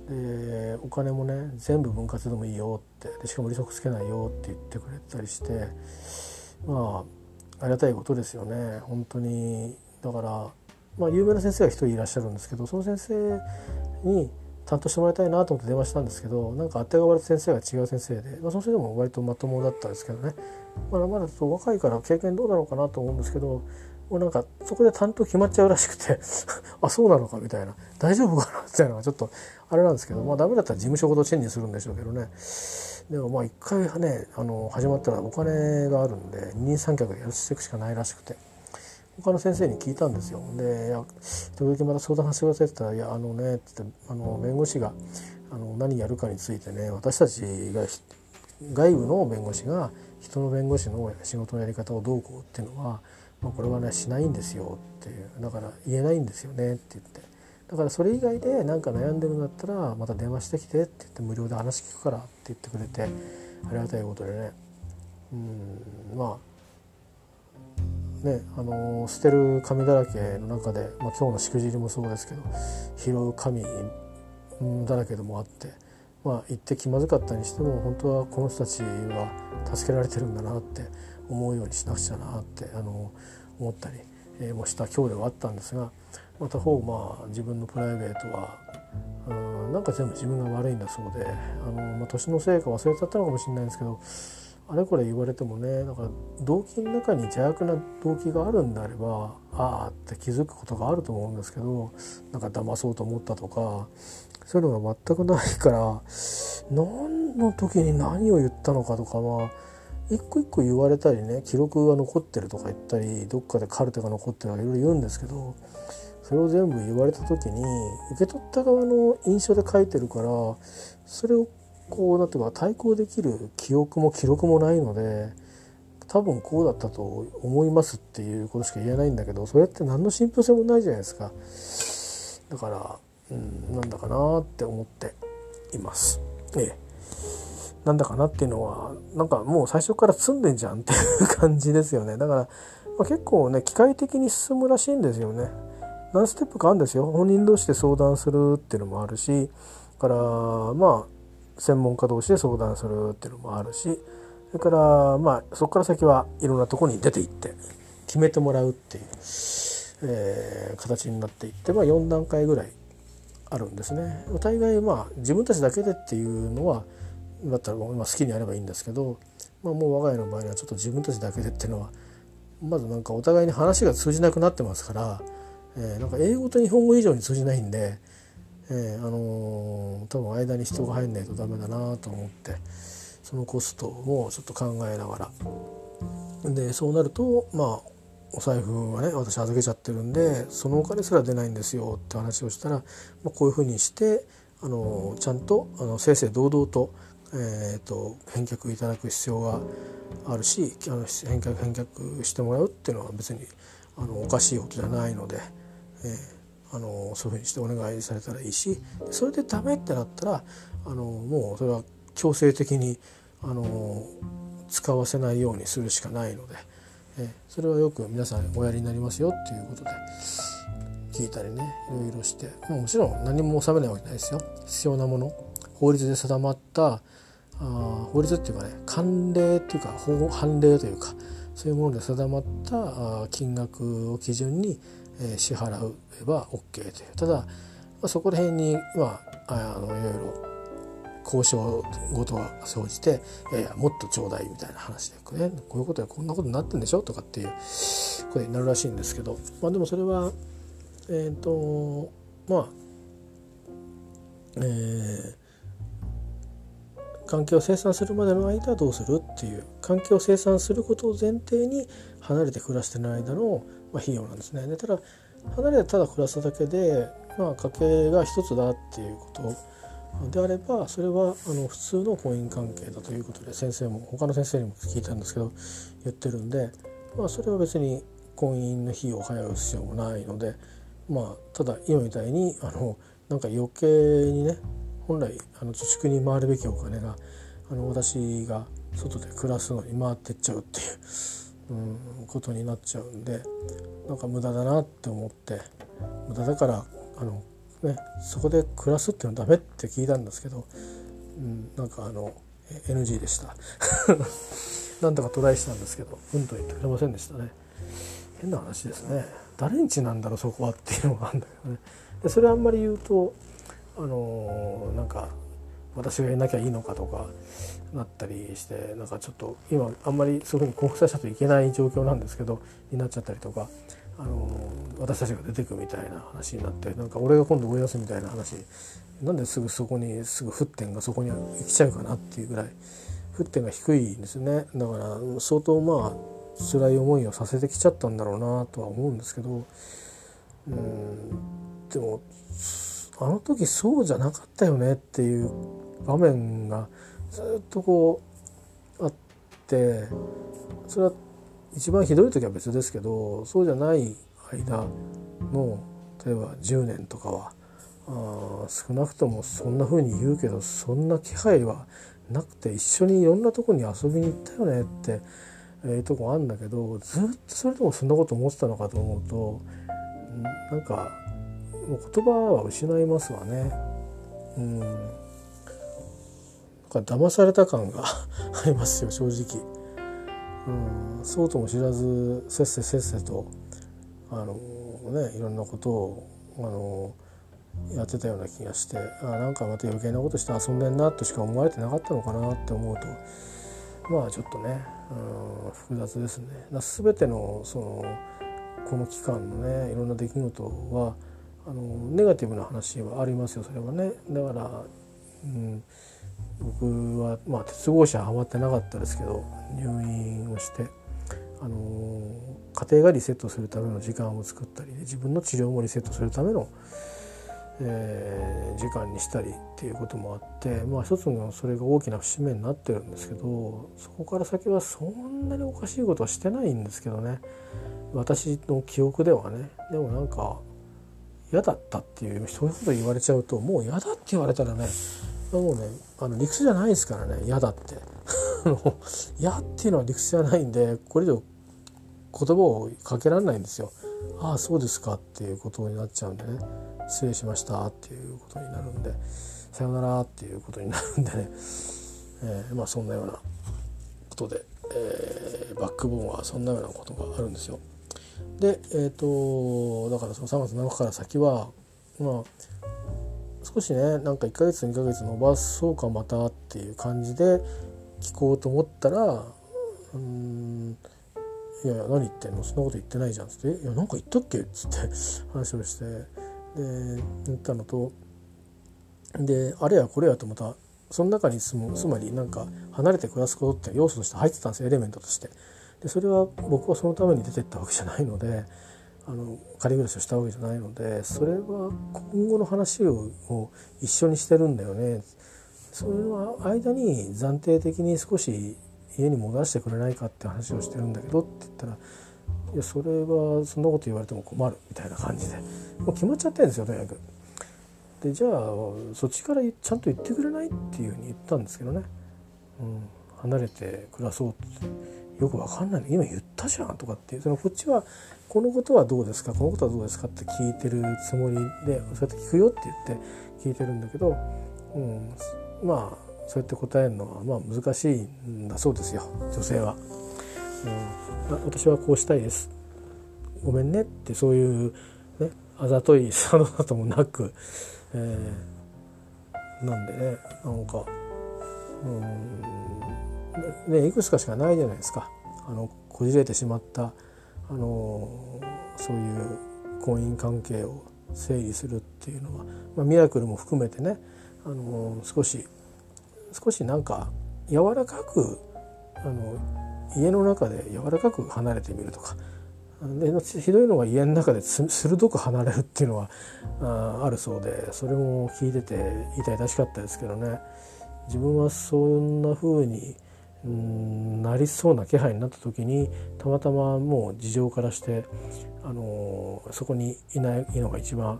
でお金もね全部分割でもいいよって。でしかも利息つけないよって言ってくれたりして。まあありがたいことですよね。本当に。だからまあ、有名な先生が一人いらっしゃるんですけどその先生に担当してもらいたいなと思って電話したんですけどなんか当てがわれた先生が違う先生で、まあ、その先生も割とまともだったんですけどね。まだまだちょっと若いから経験どうなのかなと思うんですけどもうなんかそこで担当決まっちゃうらしくて あそうなのかみたいな。大丈夫かなみたいなのがちょっとあれなんですけどまあダメだったら事務所ごとチェンジするんでしょうけどね。でもまあ一回ねあの始まったらお金があるんで二人三脚でやっていくしかないらしくて。他の先生に聞いたんですよ。で「いや時々また相談させてください」って言ったら「いやあのね」ってあの弁護士があの何やるかについてね私たちが外部の弁護士が人の弁護士の仕事のやり方をどうこうっていうのは、まあ、これはねしないんですよっていうだから言えないんですよねって言ってだからそれ以外で何か悩んでるんだったらまた電話してきてって言って無料で話聞くからって言ってくれてありがたいことでねうんまあねあの捨てる紙だらけの中で、まあ、今日のしくじりもそうですけど拾う紙だらけでもあって、まあ、行って気まずかったにしても本当はこの人たちは助けられてるんだなって思うようにしなくちゃなってあの思ったり、え、もした今日ではあったんですがまた方まあ自分のプライベートはうんなんか全部自分が悪いんだそうであの、まあ、年のせいか忘れちゃったのかもしれないんですけどあれこれ言われてもねだから動機の中に邪悪な動機があるんであればああって気づくことがあると思うんですけどなんか騙そうと思ったとかそういうのが全くないから何の時に何を言ったのかとかは一個一個言われたりね記録が残ってるとか言ったりどっかでカルテが残ってるとかいろいろ言うんですけどそれを全部言われた時に受け取った側の印象で書いてるからそれをこうなんていうか対抗できる記憶も記録もないので多分こうだったと思いますっていうことしか言えないんだけどそれって何の信憑性もないじゃないですか。だからうんなんだかなって思っています。ええ。なんだかなっていうのはなんかもう最初から積んでんじゃんっていう感じですよね。だから、まあ、結構ね機械的に進むらしいんですよね。何ステップかあるんですよ。本人同士で相談するっていうのもあるし。からまあ専門家同士で相談するっていうのもあるしそれからまあそこから先はいろんなとこに出ていって決めてもらうっていう、えー、形になっていって、まあ、4段階ぐらいあるんですね。お互いまあ自分たちだけでっていうのはだったらま好きにやればいいんですけど、まあ、もう我が家の場合にはちょっと自分たちだけでっていうのはまずなんかお互いに話が通じなくなってますから、えー、なんか英語と日本語以上に通じないんで、えー、あのー、多分間に人が入んないとダメだなと思ってそのコストをちょっと考えながら。でそうなるとまあお財布はね私預けちゃってるんでそのお金すら出ないんですよって話をしたら、まあ、こういうふうにしてあのちゃんとあの正々堂々と,、えーと、返却いただく必要があるしあの返却返却してもらうっていうのは別にあのおかしいことじゃないので、えー、あのそういうふうにしてお願いされたらいいしそれでダメってなったらあのもうそれは強制的にあの使わせないようにするしかないので。えそれはよく皆さんおやりになりますよっていうことで聞いたりねいろいろして、まあ、もちろん何も収めないわけないですよ必要なもの法律で定まったあ法律っていうかね慣例っていうか法判例というかそういうもので定まった金額を基準に、え、支払うえば OK というただ、まあ、そこら辺に、まあ、あのいろいろ交渉事が生じて「いやいやもっとちょうだい」みたいな話で、ね、こういうことでこんなことになってんでしょとかっていうことになるらしいんですけどまあでもそれはえっ、ー、とまあえー、関係を生産するまでの間はどうするっていう関係を生産することを前提に離れて暮らしてる間の、まあ、費用なんですね。でただ離れてただ暮らすだけで、まあ、家計が一つだっていうことであればそれはあの普通の婚姻関係だということで先生も他の先生にも聞いたんですけど言ってるんで、まあ、それは別に婚姻の費用を払う必要もないので、まあ、ただ今みたいにあのなんか余計にね本来あの貯蓄に回るべきお金があの私が外で暮らすのに回ってっちゃうっていう、うん、ことになっちゃうんでなんか無駄だなって思って無駄だからあのね、そこで暮らすっていうのはダメって聞いたんですけど、うん、なんかあの NG でした。なんとかトライしたんですけどうんと言ってくれませんでしたね。変な話ですね。誰んちなんだろうそこはっていうのがあるんだけどね。でそれあんまり言うとあのー、なんか私がやんなきゃいいのかとかなったりしてなんかちょっと今あんまりそういうふうに交付させちゃといけない状況なんですけどになっちゃったりとかあの私たちが出てくみたいな話になってなんか俺が今度追い出すみたいな話なんですぐそこにすぐ沸点がそこに行きちゃうかなっていうぐらい沸点が低いんですよね。だから相当まあ辛い思いをさせてきちゃったんだろうなとは思うんですけどうんでもあの時そうじゃなかったよねっていう場面がずっとこうあってそれは一番ひどい時は別ですけどそうじゃない間の例えば10年とかはあ少なくともそんな風に言うけどそんな気配はなくて一緒にいろんなとこに遊びに行ったよねってえー、とこあんだけどずっとそれでもそんなこと思ってたのかと思うとなんかもう言葉は失いますわね。うんなんか騙された感が ありますよ正直。うん、そうとも知らずせっせせっせとあの、ね、いろんなことをあのやってたような気がしてあなんかまた余計なことして遊んでんなとしか思われてなかったのかなって思うとまあちょっとね、うん、複雑ですね。全てのそのこの期間のねいろんな出来事はあのネガティブな話はありますよそれはね。だから、うん僕は、まあ、鉄合車はまってなかったですけど入院をして、あの家庭がリセットするための時間を作ったり、ね、自分の治療もリセットするための、えー、時間にしたりっていうこともあって、まあ、一つのそれが大きな節目になってるんですけどそこから先はそんなにおかしいことはしてないんですけどね。私の記憶ではね。でもなんか嫌だったっていうそういうこと言われちゃうともう嫌だって言われたらねもうね。あの理屈じゃないですからね。嫌だって。嫌っていうのは理屈じゃないんでこれ以上言葉をかけられないんですよ。ああそうですかっていうことになっちゃうんでね。失礼しましたっていうことになるんで。さよならっていうことになるんでね、えー、まあそんなようなことで、えー、バックボーンはそんなようなことがあるんですよ。でえっ、ー、とだからその3月7日から先はまあ少しねなんか1ヶ月2ヶ月伸ばそうかまたっていう感じで聞こうと思ったら「うんいやいや何言ってんの？そんなこと言ってないじゃん」っつって「いやなんか言ったっけ?」っつって話をしてで言ったのとであれやこれやとまたその中に住むつまりなんか離れて暮らすことって要素として入ってたんですよエレメントとして。でそれは僕はそのために出てったわけじゃないのであの仮暮らしをしたわけじゃないのでそれは今後の話を一緒にしてるんだよね。それの間に暫定的に少し家に戻してくれないかって話をしてるんだけどって言ったら「いやそれはそんなこと言われても困る」みたいな感じで。もう決まっちゃってるんですよとにかく。でじゃあそっちからちゃんと言ってくれないっていうふうに言ったんですけどね、うん、離れて暮らそうって。よくわかんない今言ったじゃんとかってそのこっちはこのことはどうですか？このことはどうですか？って聞いてるつもりでそうやって聞くよって言って聞いてるんだけど、うん、まあそうやって答えるのはまあ難しいんだそうですよ。女性は、うん。私はこうしたいです。ごめんねってそういうねあざといサのだともなくえー、なんでねなんかうんねいくつかしかないじゃないですか。あのこじれてしまったあのそういう婚姻関係を整理するっていうのは、まあ、ミラクルも含めてねあの少し少しなんか柔らかくあの家の中で柔らかく離れてみるとかでひどいのが家の中で鋭く離れるっていうのはああるそうでそれも聞いてて痛々しかったですけどね。自分はそんな風にんなりそうな気配になった時にたまたまもう事情からしてあのそこにいないのが一番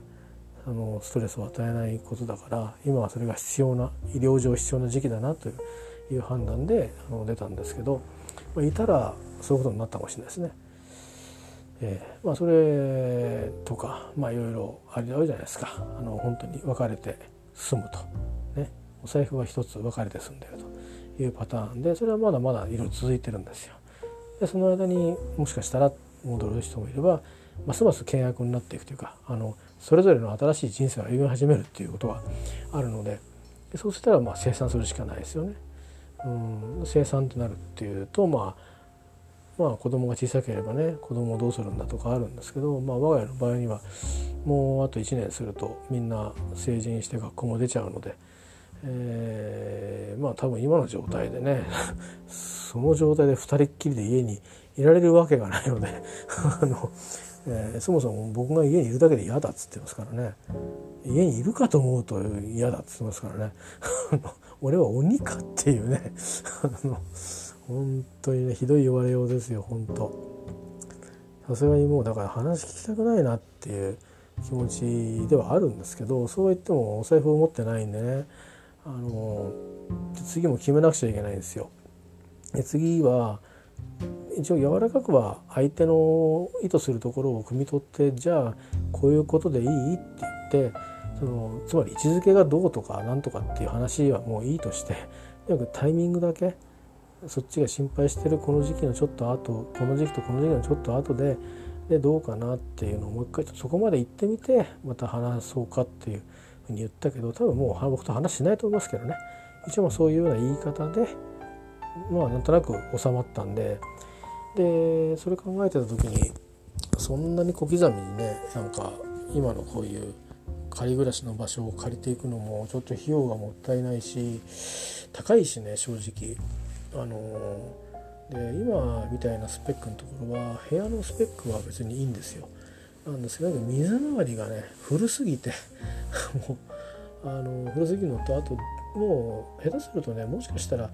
あのストレスを与えないことだから今はそれが必要な医療上必要な時期だなという判断であの出たんですけど、まあ、いたらそういうことになったかもしれないですね。えー、まあ、それとかまあいろいろあるじゃないですか。あの本当に別れて住むと、ね、お財布は一つ別れて住んでると。いうパターンでそれはまだまだいろいろ続いてるんですよ。でその間にもしかしたら戻る人もいればますます険悪になっていくというかあのそれぞれの新しい人生を歩み始めるっていうことはあるのでそうしたらまあ生産するしかないですよね。うん、生産となるっていうとまあまあ子供が小さければね子供をどうするんだとかあるんですけど、まあ、我が家の場合にはもうあと1年するとみんな成人して学校も出ちゃうので、え、まあ多分今の状態でね その状態で2人っきりで家にいられるわけがないので あの、え、そもそも僕が家にいるだけで嫌だっつってますからね。家にいるかと思うと嫌だっつってますからね。俺は鬼かっていうね。あの本当にねひどい言われようですよ本当。さすがにもうだから話聞きたくないなっていう気持ちではあるんですけどそう言ってもお財布を持ってないんでねあの次も決めなくちゃいけないんですよ。で次は一応柔らかくは相手の意図するところを汲み取ってじゃあこういうことでいい？って言ってそのつまり位置づけがどうとかなんとかっていう話はもういいとしてとにかくタイミングだけそっちが心配してるこの時期のちょっと後この時期とこの時期のちょっと後ででどうかなっていうのをもう一回そこまで行ってみてまた話そうかっていうに言ったけど多分もう僕と話しないと思いますけどね。一応そういうような言い方でまあなんとなく収まったんで。でそれ考えてた時にそんなに小刻みにねなんか今のこういう仮暮らしの場所を借りていくのもちょっと費用がもったいないし高いしね正直。あので今みたいなスペックのところは部屋のスペックは別にいいんですよ。なんですけど水回りがね古すぎて もうあの古すぎるのとあともう下手するとねもしかしたら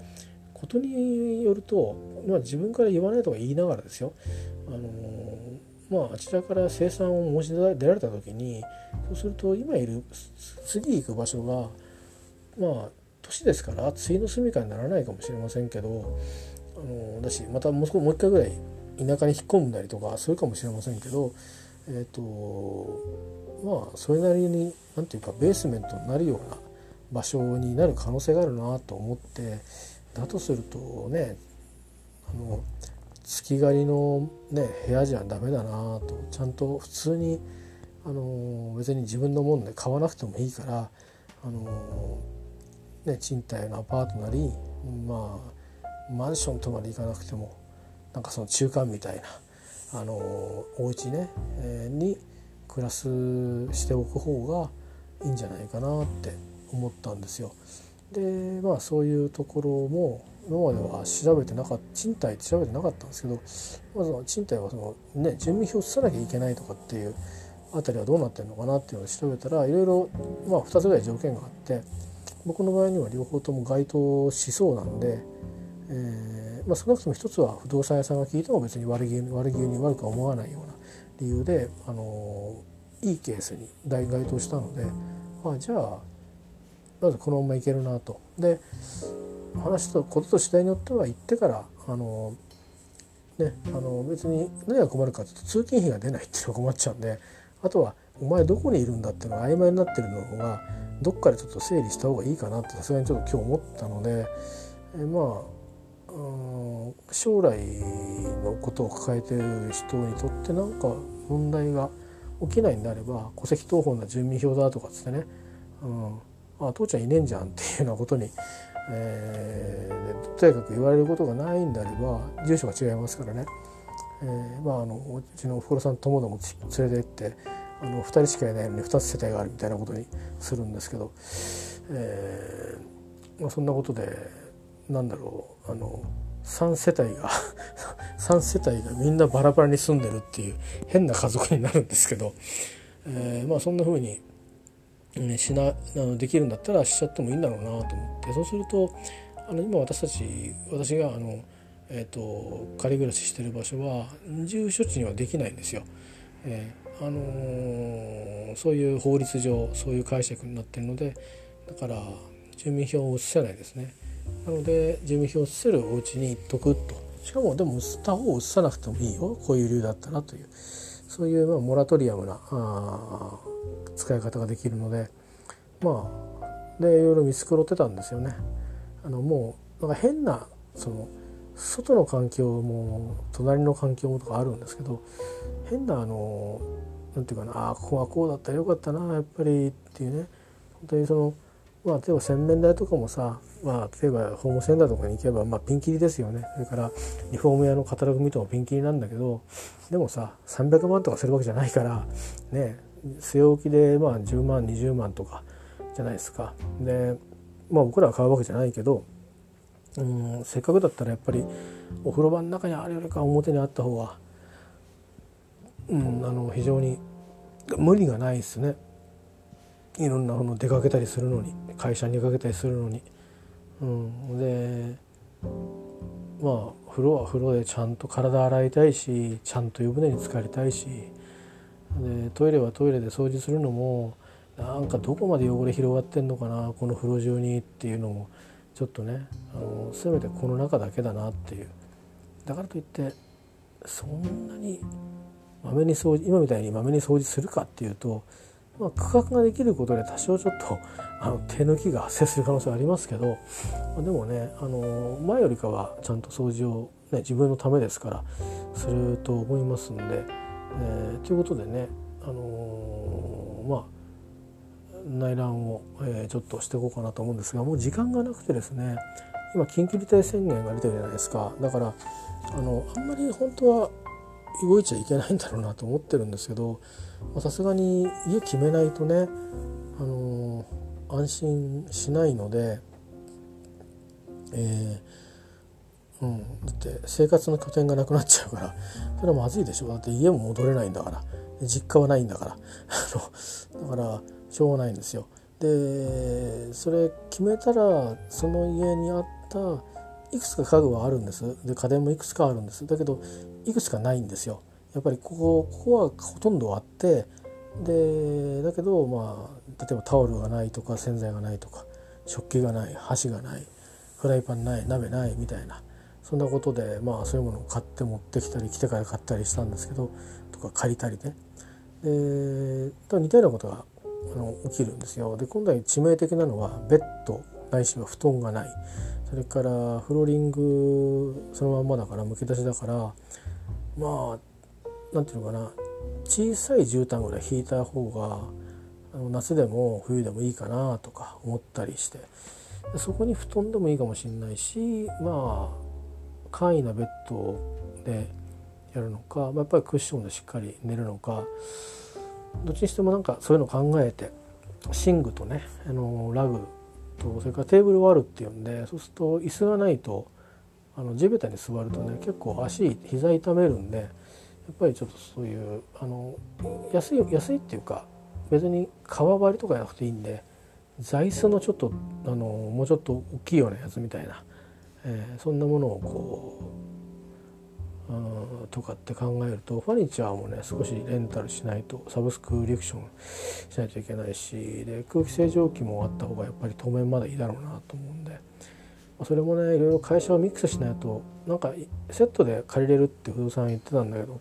ことによると、まあ、自分から言わないとか言いながらですよ。あのまああちらから生産を申し出られた時にそうすると今いる次行く場所がまあ年ですから次の住みかにならないかもしれませんけどあのだしまたもうもう一回ぐらい田舎に引っ込んだりとかそういうかもしれませんけどえっ、ー、とまあそれなりに何て言うかベースメントになるような場所になる可能性があるなと思ってだとするとねあの月狩りの、ね、部屋じゃダメだなとちゃんと普通にあの別に自分のもんで買わなくてもいいからあのね賃貸のアパートなりまあマンションとまで行かなくてもなんかその中間みたいなあのお家ね、えー、に暮らすしておく方がいいんじゃないかなって思ったんですよ。でまあそういうところも今までは調べてなかった賃貸って調べてなかったんですけどまずは賃貸はその、ね、住民票を移さなきゃいけないとかっていうあたりはどうなってるのかなっていうのを調べたらいろいろ、まあ、2つぐらい条件があって僕の場合には両方とも該当しそうなんで、えーまあ、少なくとも一つは不動産屋さんが聞いても別に悪気悪気に悪くは思わないような理由で、あのいいケースに大該当したので、まあ、じゃあまずこのままいけるなと。で話とことと次第によっては行ってからあのねあの別に何が困るかというと通勤費が出ないっていうのが困っちゃうんであとはお前どこにいるんだっていうのが曖昧になってるのがどっかでちょっと整理した方がいいかなってさすがにちょっと今日思ったのでえまあ将来のことを抱えてる人にとってなんか問題が起きないんであれば戸籍謄本な住民票だとかっつってね、うん、あ父ちゃんいねえんじゃんっていうようなことに、えー、とにかく言われることがないんであれば住所が違いますからね、えー、まああのうちのおふくろさんともども連れて行ってあの2人しかいないのに2つ世帯があるみたいなことにするんですけど、えーまあ、そんなことでなんだろうあの3世帯が 3世帯がみんなバラバラに住んでるっていう変な家族になるんですけど、えー、まあそんな風に、ね、しなあのできるんだったらしちゃってもいいんだろうなと思ってそうするとあの今私たち私があの、えーと、仮暮らししてる場所は住所地にはできないんですよ。えー、あのー、そういう法律上そういう解釈になってるのでだから住民票を移せないですね。なので住民票を移せるお家に行っとくと。しかもでも移った方を移さなくてもいいよ。こういう理由だったらという。そういうまあモラトリアムなあ使い方ができるので。まあでいろいろ見繕ってたんですよね。あのもうなんか変なその外の環境も隣の環境もとかあるんですけど変なあのなんていうかなあここはこうだったらよかったなやっぱりっていうね。本当にそのまあ例えば洗面台とかもさまあ、例えばホームセンターとかに行けば、まあ、ピンキリですよね。それからリフォーム屋のカタログ見てもピンキリなんだけどでもさ300万とかするわけじゃないからね据え置きでまあ10万20万とかじゃないですか。でまあ僕らは買うわけじゃないけどうんせっかくだったらやっぱりお風呂場の中にあるよりか表にあった方が、うん、あの非常に無理がないですね。いろんなの出かけたりするのに会社に出かけたりするのに。うん、でまあ風呂は風呂でちゃんと体洗いたいしちゃんと湯船に浸かりたいし。でトイレはトイレで掃除するのもなんかどこまで汚れ広がってんのかなこの風呂中にっていうのもちょっとねあのせめてこの中だけだなっていう。だからといってそんなにまめに掃除今みたいにまめに掃除するかっていうとまあ、区画ができることで多少ちょっとあの手抜きが発生する可能性ありますけど、まあ、でもねあの前よりかはちゃんと掃除を、ね、自分のためですからすると思いますんで、えー、ということでね、あのー、まあ内覧を、えー、ちょっとしていこうかなと思うんですがもう時間がなくてですね今緊急事態宣言が出てるじゃないですか。だからあのあんまり本当は動いちゃいけないんだろうなと思ってるんですけどさすがに家決めないとね、あのー、安心しないので、えーうん、だって生活の拠点がなくなっちゃうからそれはまずいでしょ。だって家も戻れないんだから実家はないんだから。だからしょうがないんですよ。でそれ決めたらその家にあったいくつか家具はあるんです。で家電もいくつかあるんです。だけどいくつかないんですよ。やっぱりここここはほとんどあってでだけどまあ例えばタオルがないとか洗剤がないとか食器がない箸がないフライパンない鍋ないみたいなそんなことでまあそういうものを買って持ってきたり来てから買ったりしたんですけどとか借りたりね。でと似たようなことがあの起きるんですよ。で今度は致命的なのはベッドないしは布団がない。それからフローリングそのまんまだからむき出しだからまあ何て言うのかな小さい絨毯ぐらい引いた方があの夏でも冬でもいいかなとか思ったりして。そこに布団でもいいかもしれないしまあ簡易なベッドでやるのか、まあ、やっぱりクッションでしっかり寝るのかどっちにしてもなんかそういうのを考えて寝具とねあのラグとそれからテーブルがあるっていうんでそうすると椅子がないとあの地べたに座るとね結構足膝痛めるんでっぱりちょっとそういうあの安い安いっていうか別に革張りとかじゃなくていいんで座椅子のちょっとあのもうちょっと大きいようなやつみたいな、えー、そんなものをこう、うん、とかって考えるとファニチャーもね少しレンタルしないとサブスクリプションしないといけないしで空気清浄機もあった方がやっぱり当面まだいいだろうなと思うんで。それもねいろいろ会社をミックスしないとなんかセットで借りれるって不動産言ってたんだけど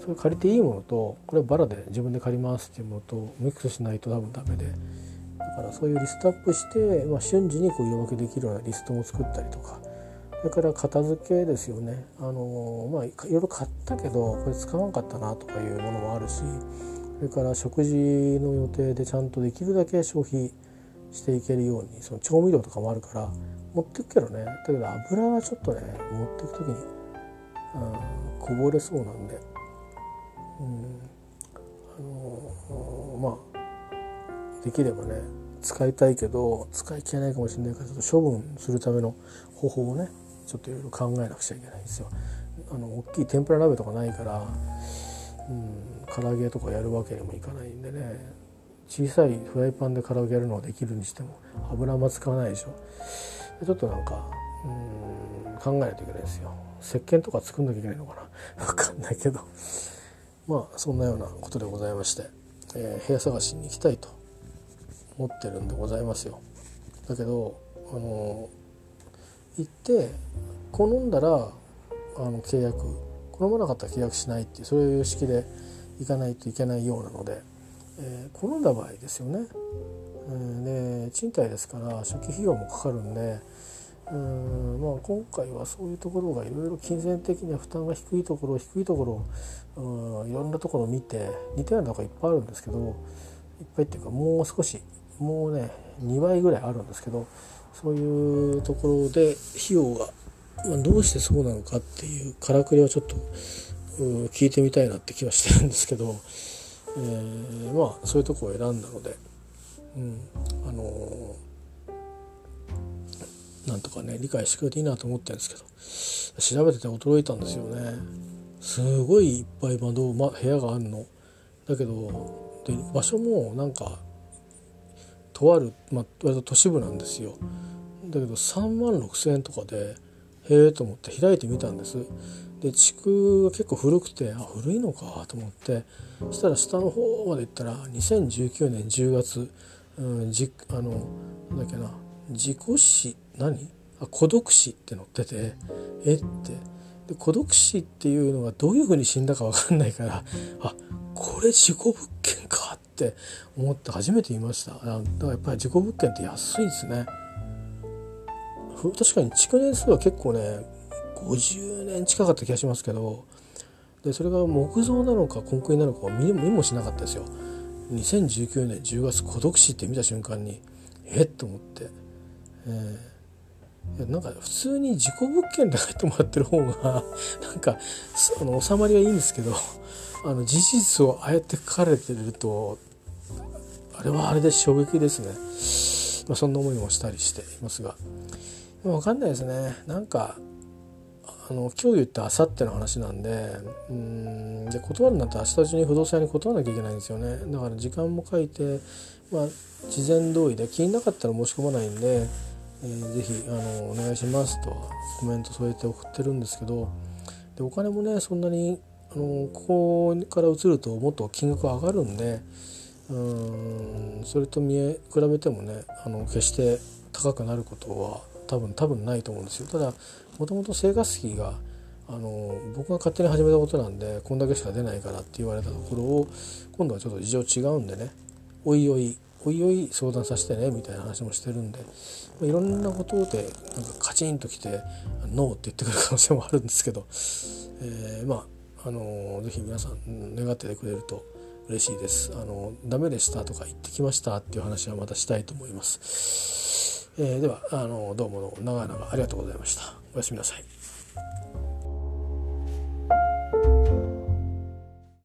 それ借りていいものとこれバラで自分で借りますっていうものとミックスしないと多分ダメでだからそういうリストアップして、まあ、瞬時にこう色分けできるようなリストも作ったりとかそれから片付けですよね。あのまあいろいろ買ったけどこれ使わなかったなとかいうものもあるしそれから食事の予定でちゃんとできるだけ消費していけるようにその調味料とかもあるから持ってくけどねだけど油はちょっとね持ってく時に、うん、こぼれそうなんで、うん、あのまあできればね使いたいけど使い切れないかもしれないからちょっと処分するための方法をねちょっといろいろ考えなくちゃいけないんですよ。あの大きい天ぷら鍋とかないから、うん、唐揚げとかやるわけにもいかないんでね小さいフライパンで唐揚げやるのはできるにしても油も使わないでしょ。ちょっとなんかうん考えないといけないですよ。石鹸とか作んなきゃいけないのかな。分かんないけど。まあそんなようなことでございまして、えー、部屋探しに行きたいと思ってるんでございますよ。だけどあの行って好んだらあの契約好まなかったら契約しないっていうそういう式で行かないといけないようなので、えー、好んだ場合ですよね。で賃貸ですから初期費用もかかるんでうんまあ今回はそういうところがいろいろ金銭的には負担が低いところ低いところうんいろんなところを見て似たようなとこいっぱいあるんですけどいっぱいっていうかもう少しもうね2倍ぐらいあるんですけどそういうところで費用が、まあ、どうしてそうなのかっていうからくりをちょっと聞いてみたいなって気はしてるんですけど、えー、まあそういうとこを選んだので。うん、あのー、なんとかね理解してくれていいなと思ってるんですけど調べてて驚いたんですよね。すごいいっぱい窓、ま、部屋があるの。だけどで場所もなんかとある、まあ、割と都市部なんですよ。だけど3万6,000円とかでへえと思って開いてみたんです。で地区が結構古くてあ古いのかと思ってそしたら下の方まで行ったら2019年10月うん、じあのなんだっけな自己死何？あ孤独死って載っててえ？って。で孤独死っていうのがどういうふうに死んだか分かんないから あこれ事故物件かって思って初めて言いました。だからやっぱり事故物件って安いですね。確かに築年数は結構ね50年近かった気がしますけどでそれが木造なのかコンクリなのかを見もしなかったですよ。2019年10月孤独死って見た瞬間にえっ？と思って、えー、なんか普通に事故物件で入ってもらってる方がなんかあの収まりはいいんですけどあの事実をあえて書かれてるとあれはあれで衝撃ですね、まあ、そんな思いもしたりしていますが。分かんないですね。なんかあの今日言ったあさっての話なんでうんで断るんだったら明日中に不動産屋に断らなきゃいけないんですよね。だから時間も書いて、まあ、事前同意で気になかったら申し込まないんで、えー、ぜひあのお願いしますとコメント添えて送ってるんですけどでお金もねそんなにあのここから移るともっと金額上がるんでうんそれと見え比べてもねあの決して高くなることは多分多分ないと思うんですよ。ただもともと生活費があの僕が勝手に始めたことなんでこんだけしか出ないからって言われたところを今度はちょっと事情違うんでねおいおいおいおい相談させてねみたいな話もしてるんで、ま、いろんなことでなんかカチンときてノーって言ってくる可能性もあるんですけど、えー、まああの是非皆さん願っててくれると嬉しいです。あのダメでしたとか言ってきましたっていう話はまたしたいと思います、えー、ではあのどうも長々ありがとうございました。おやすみなさい。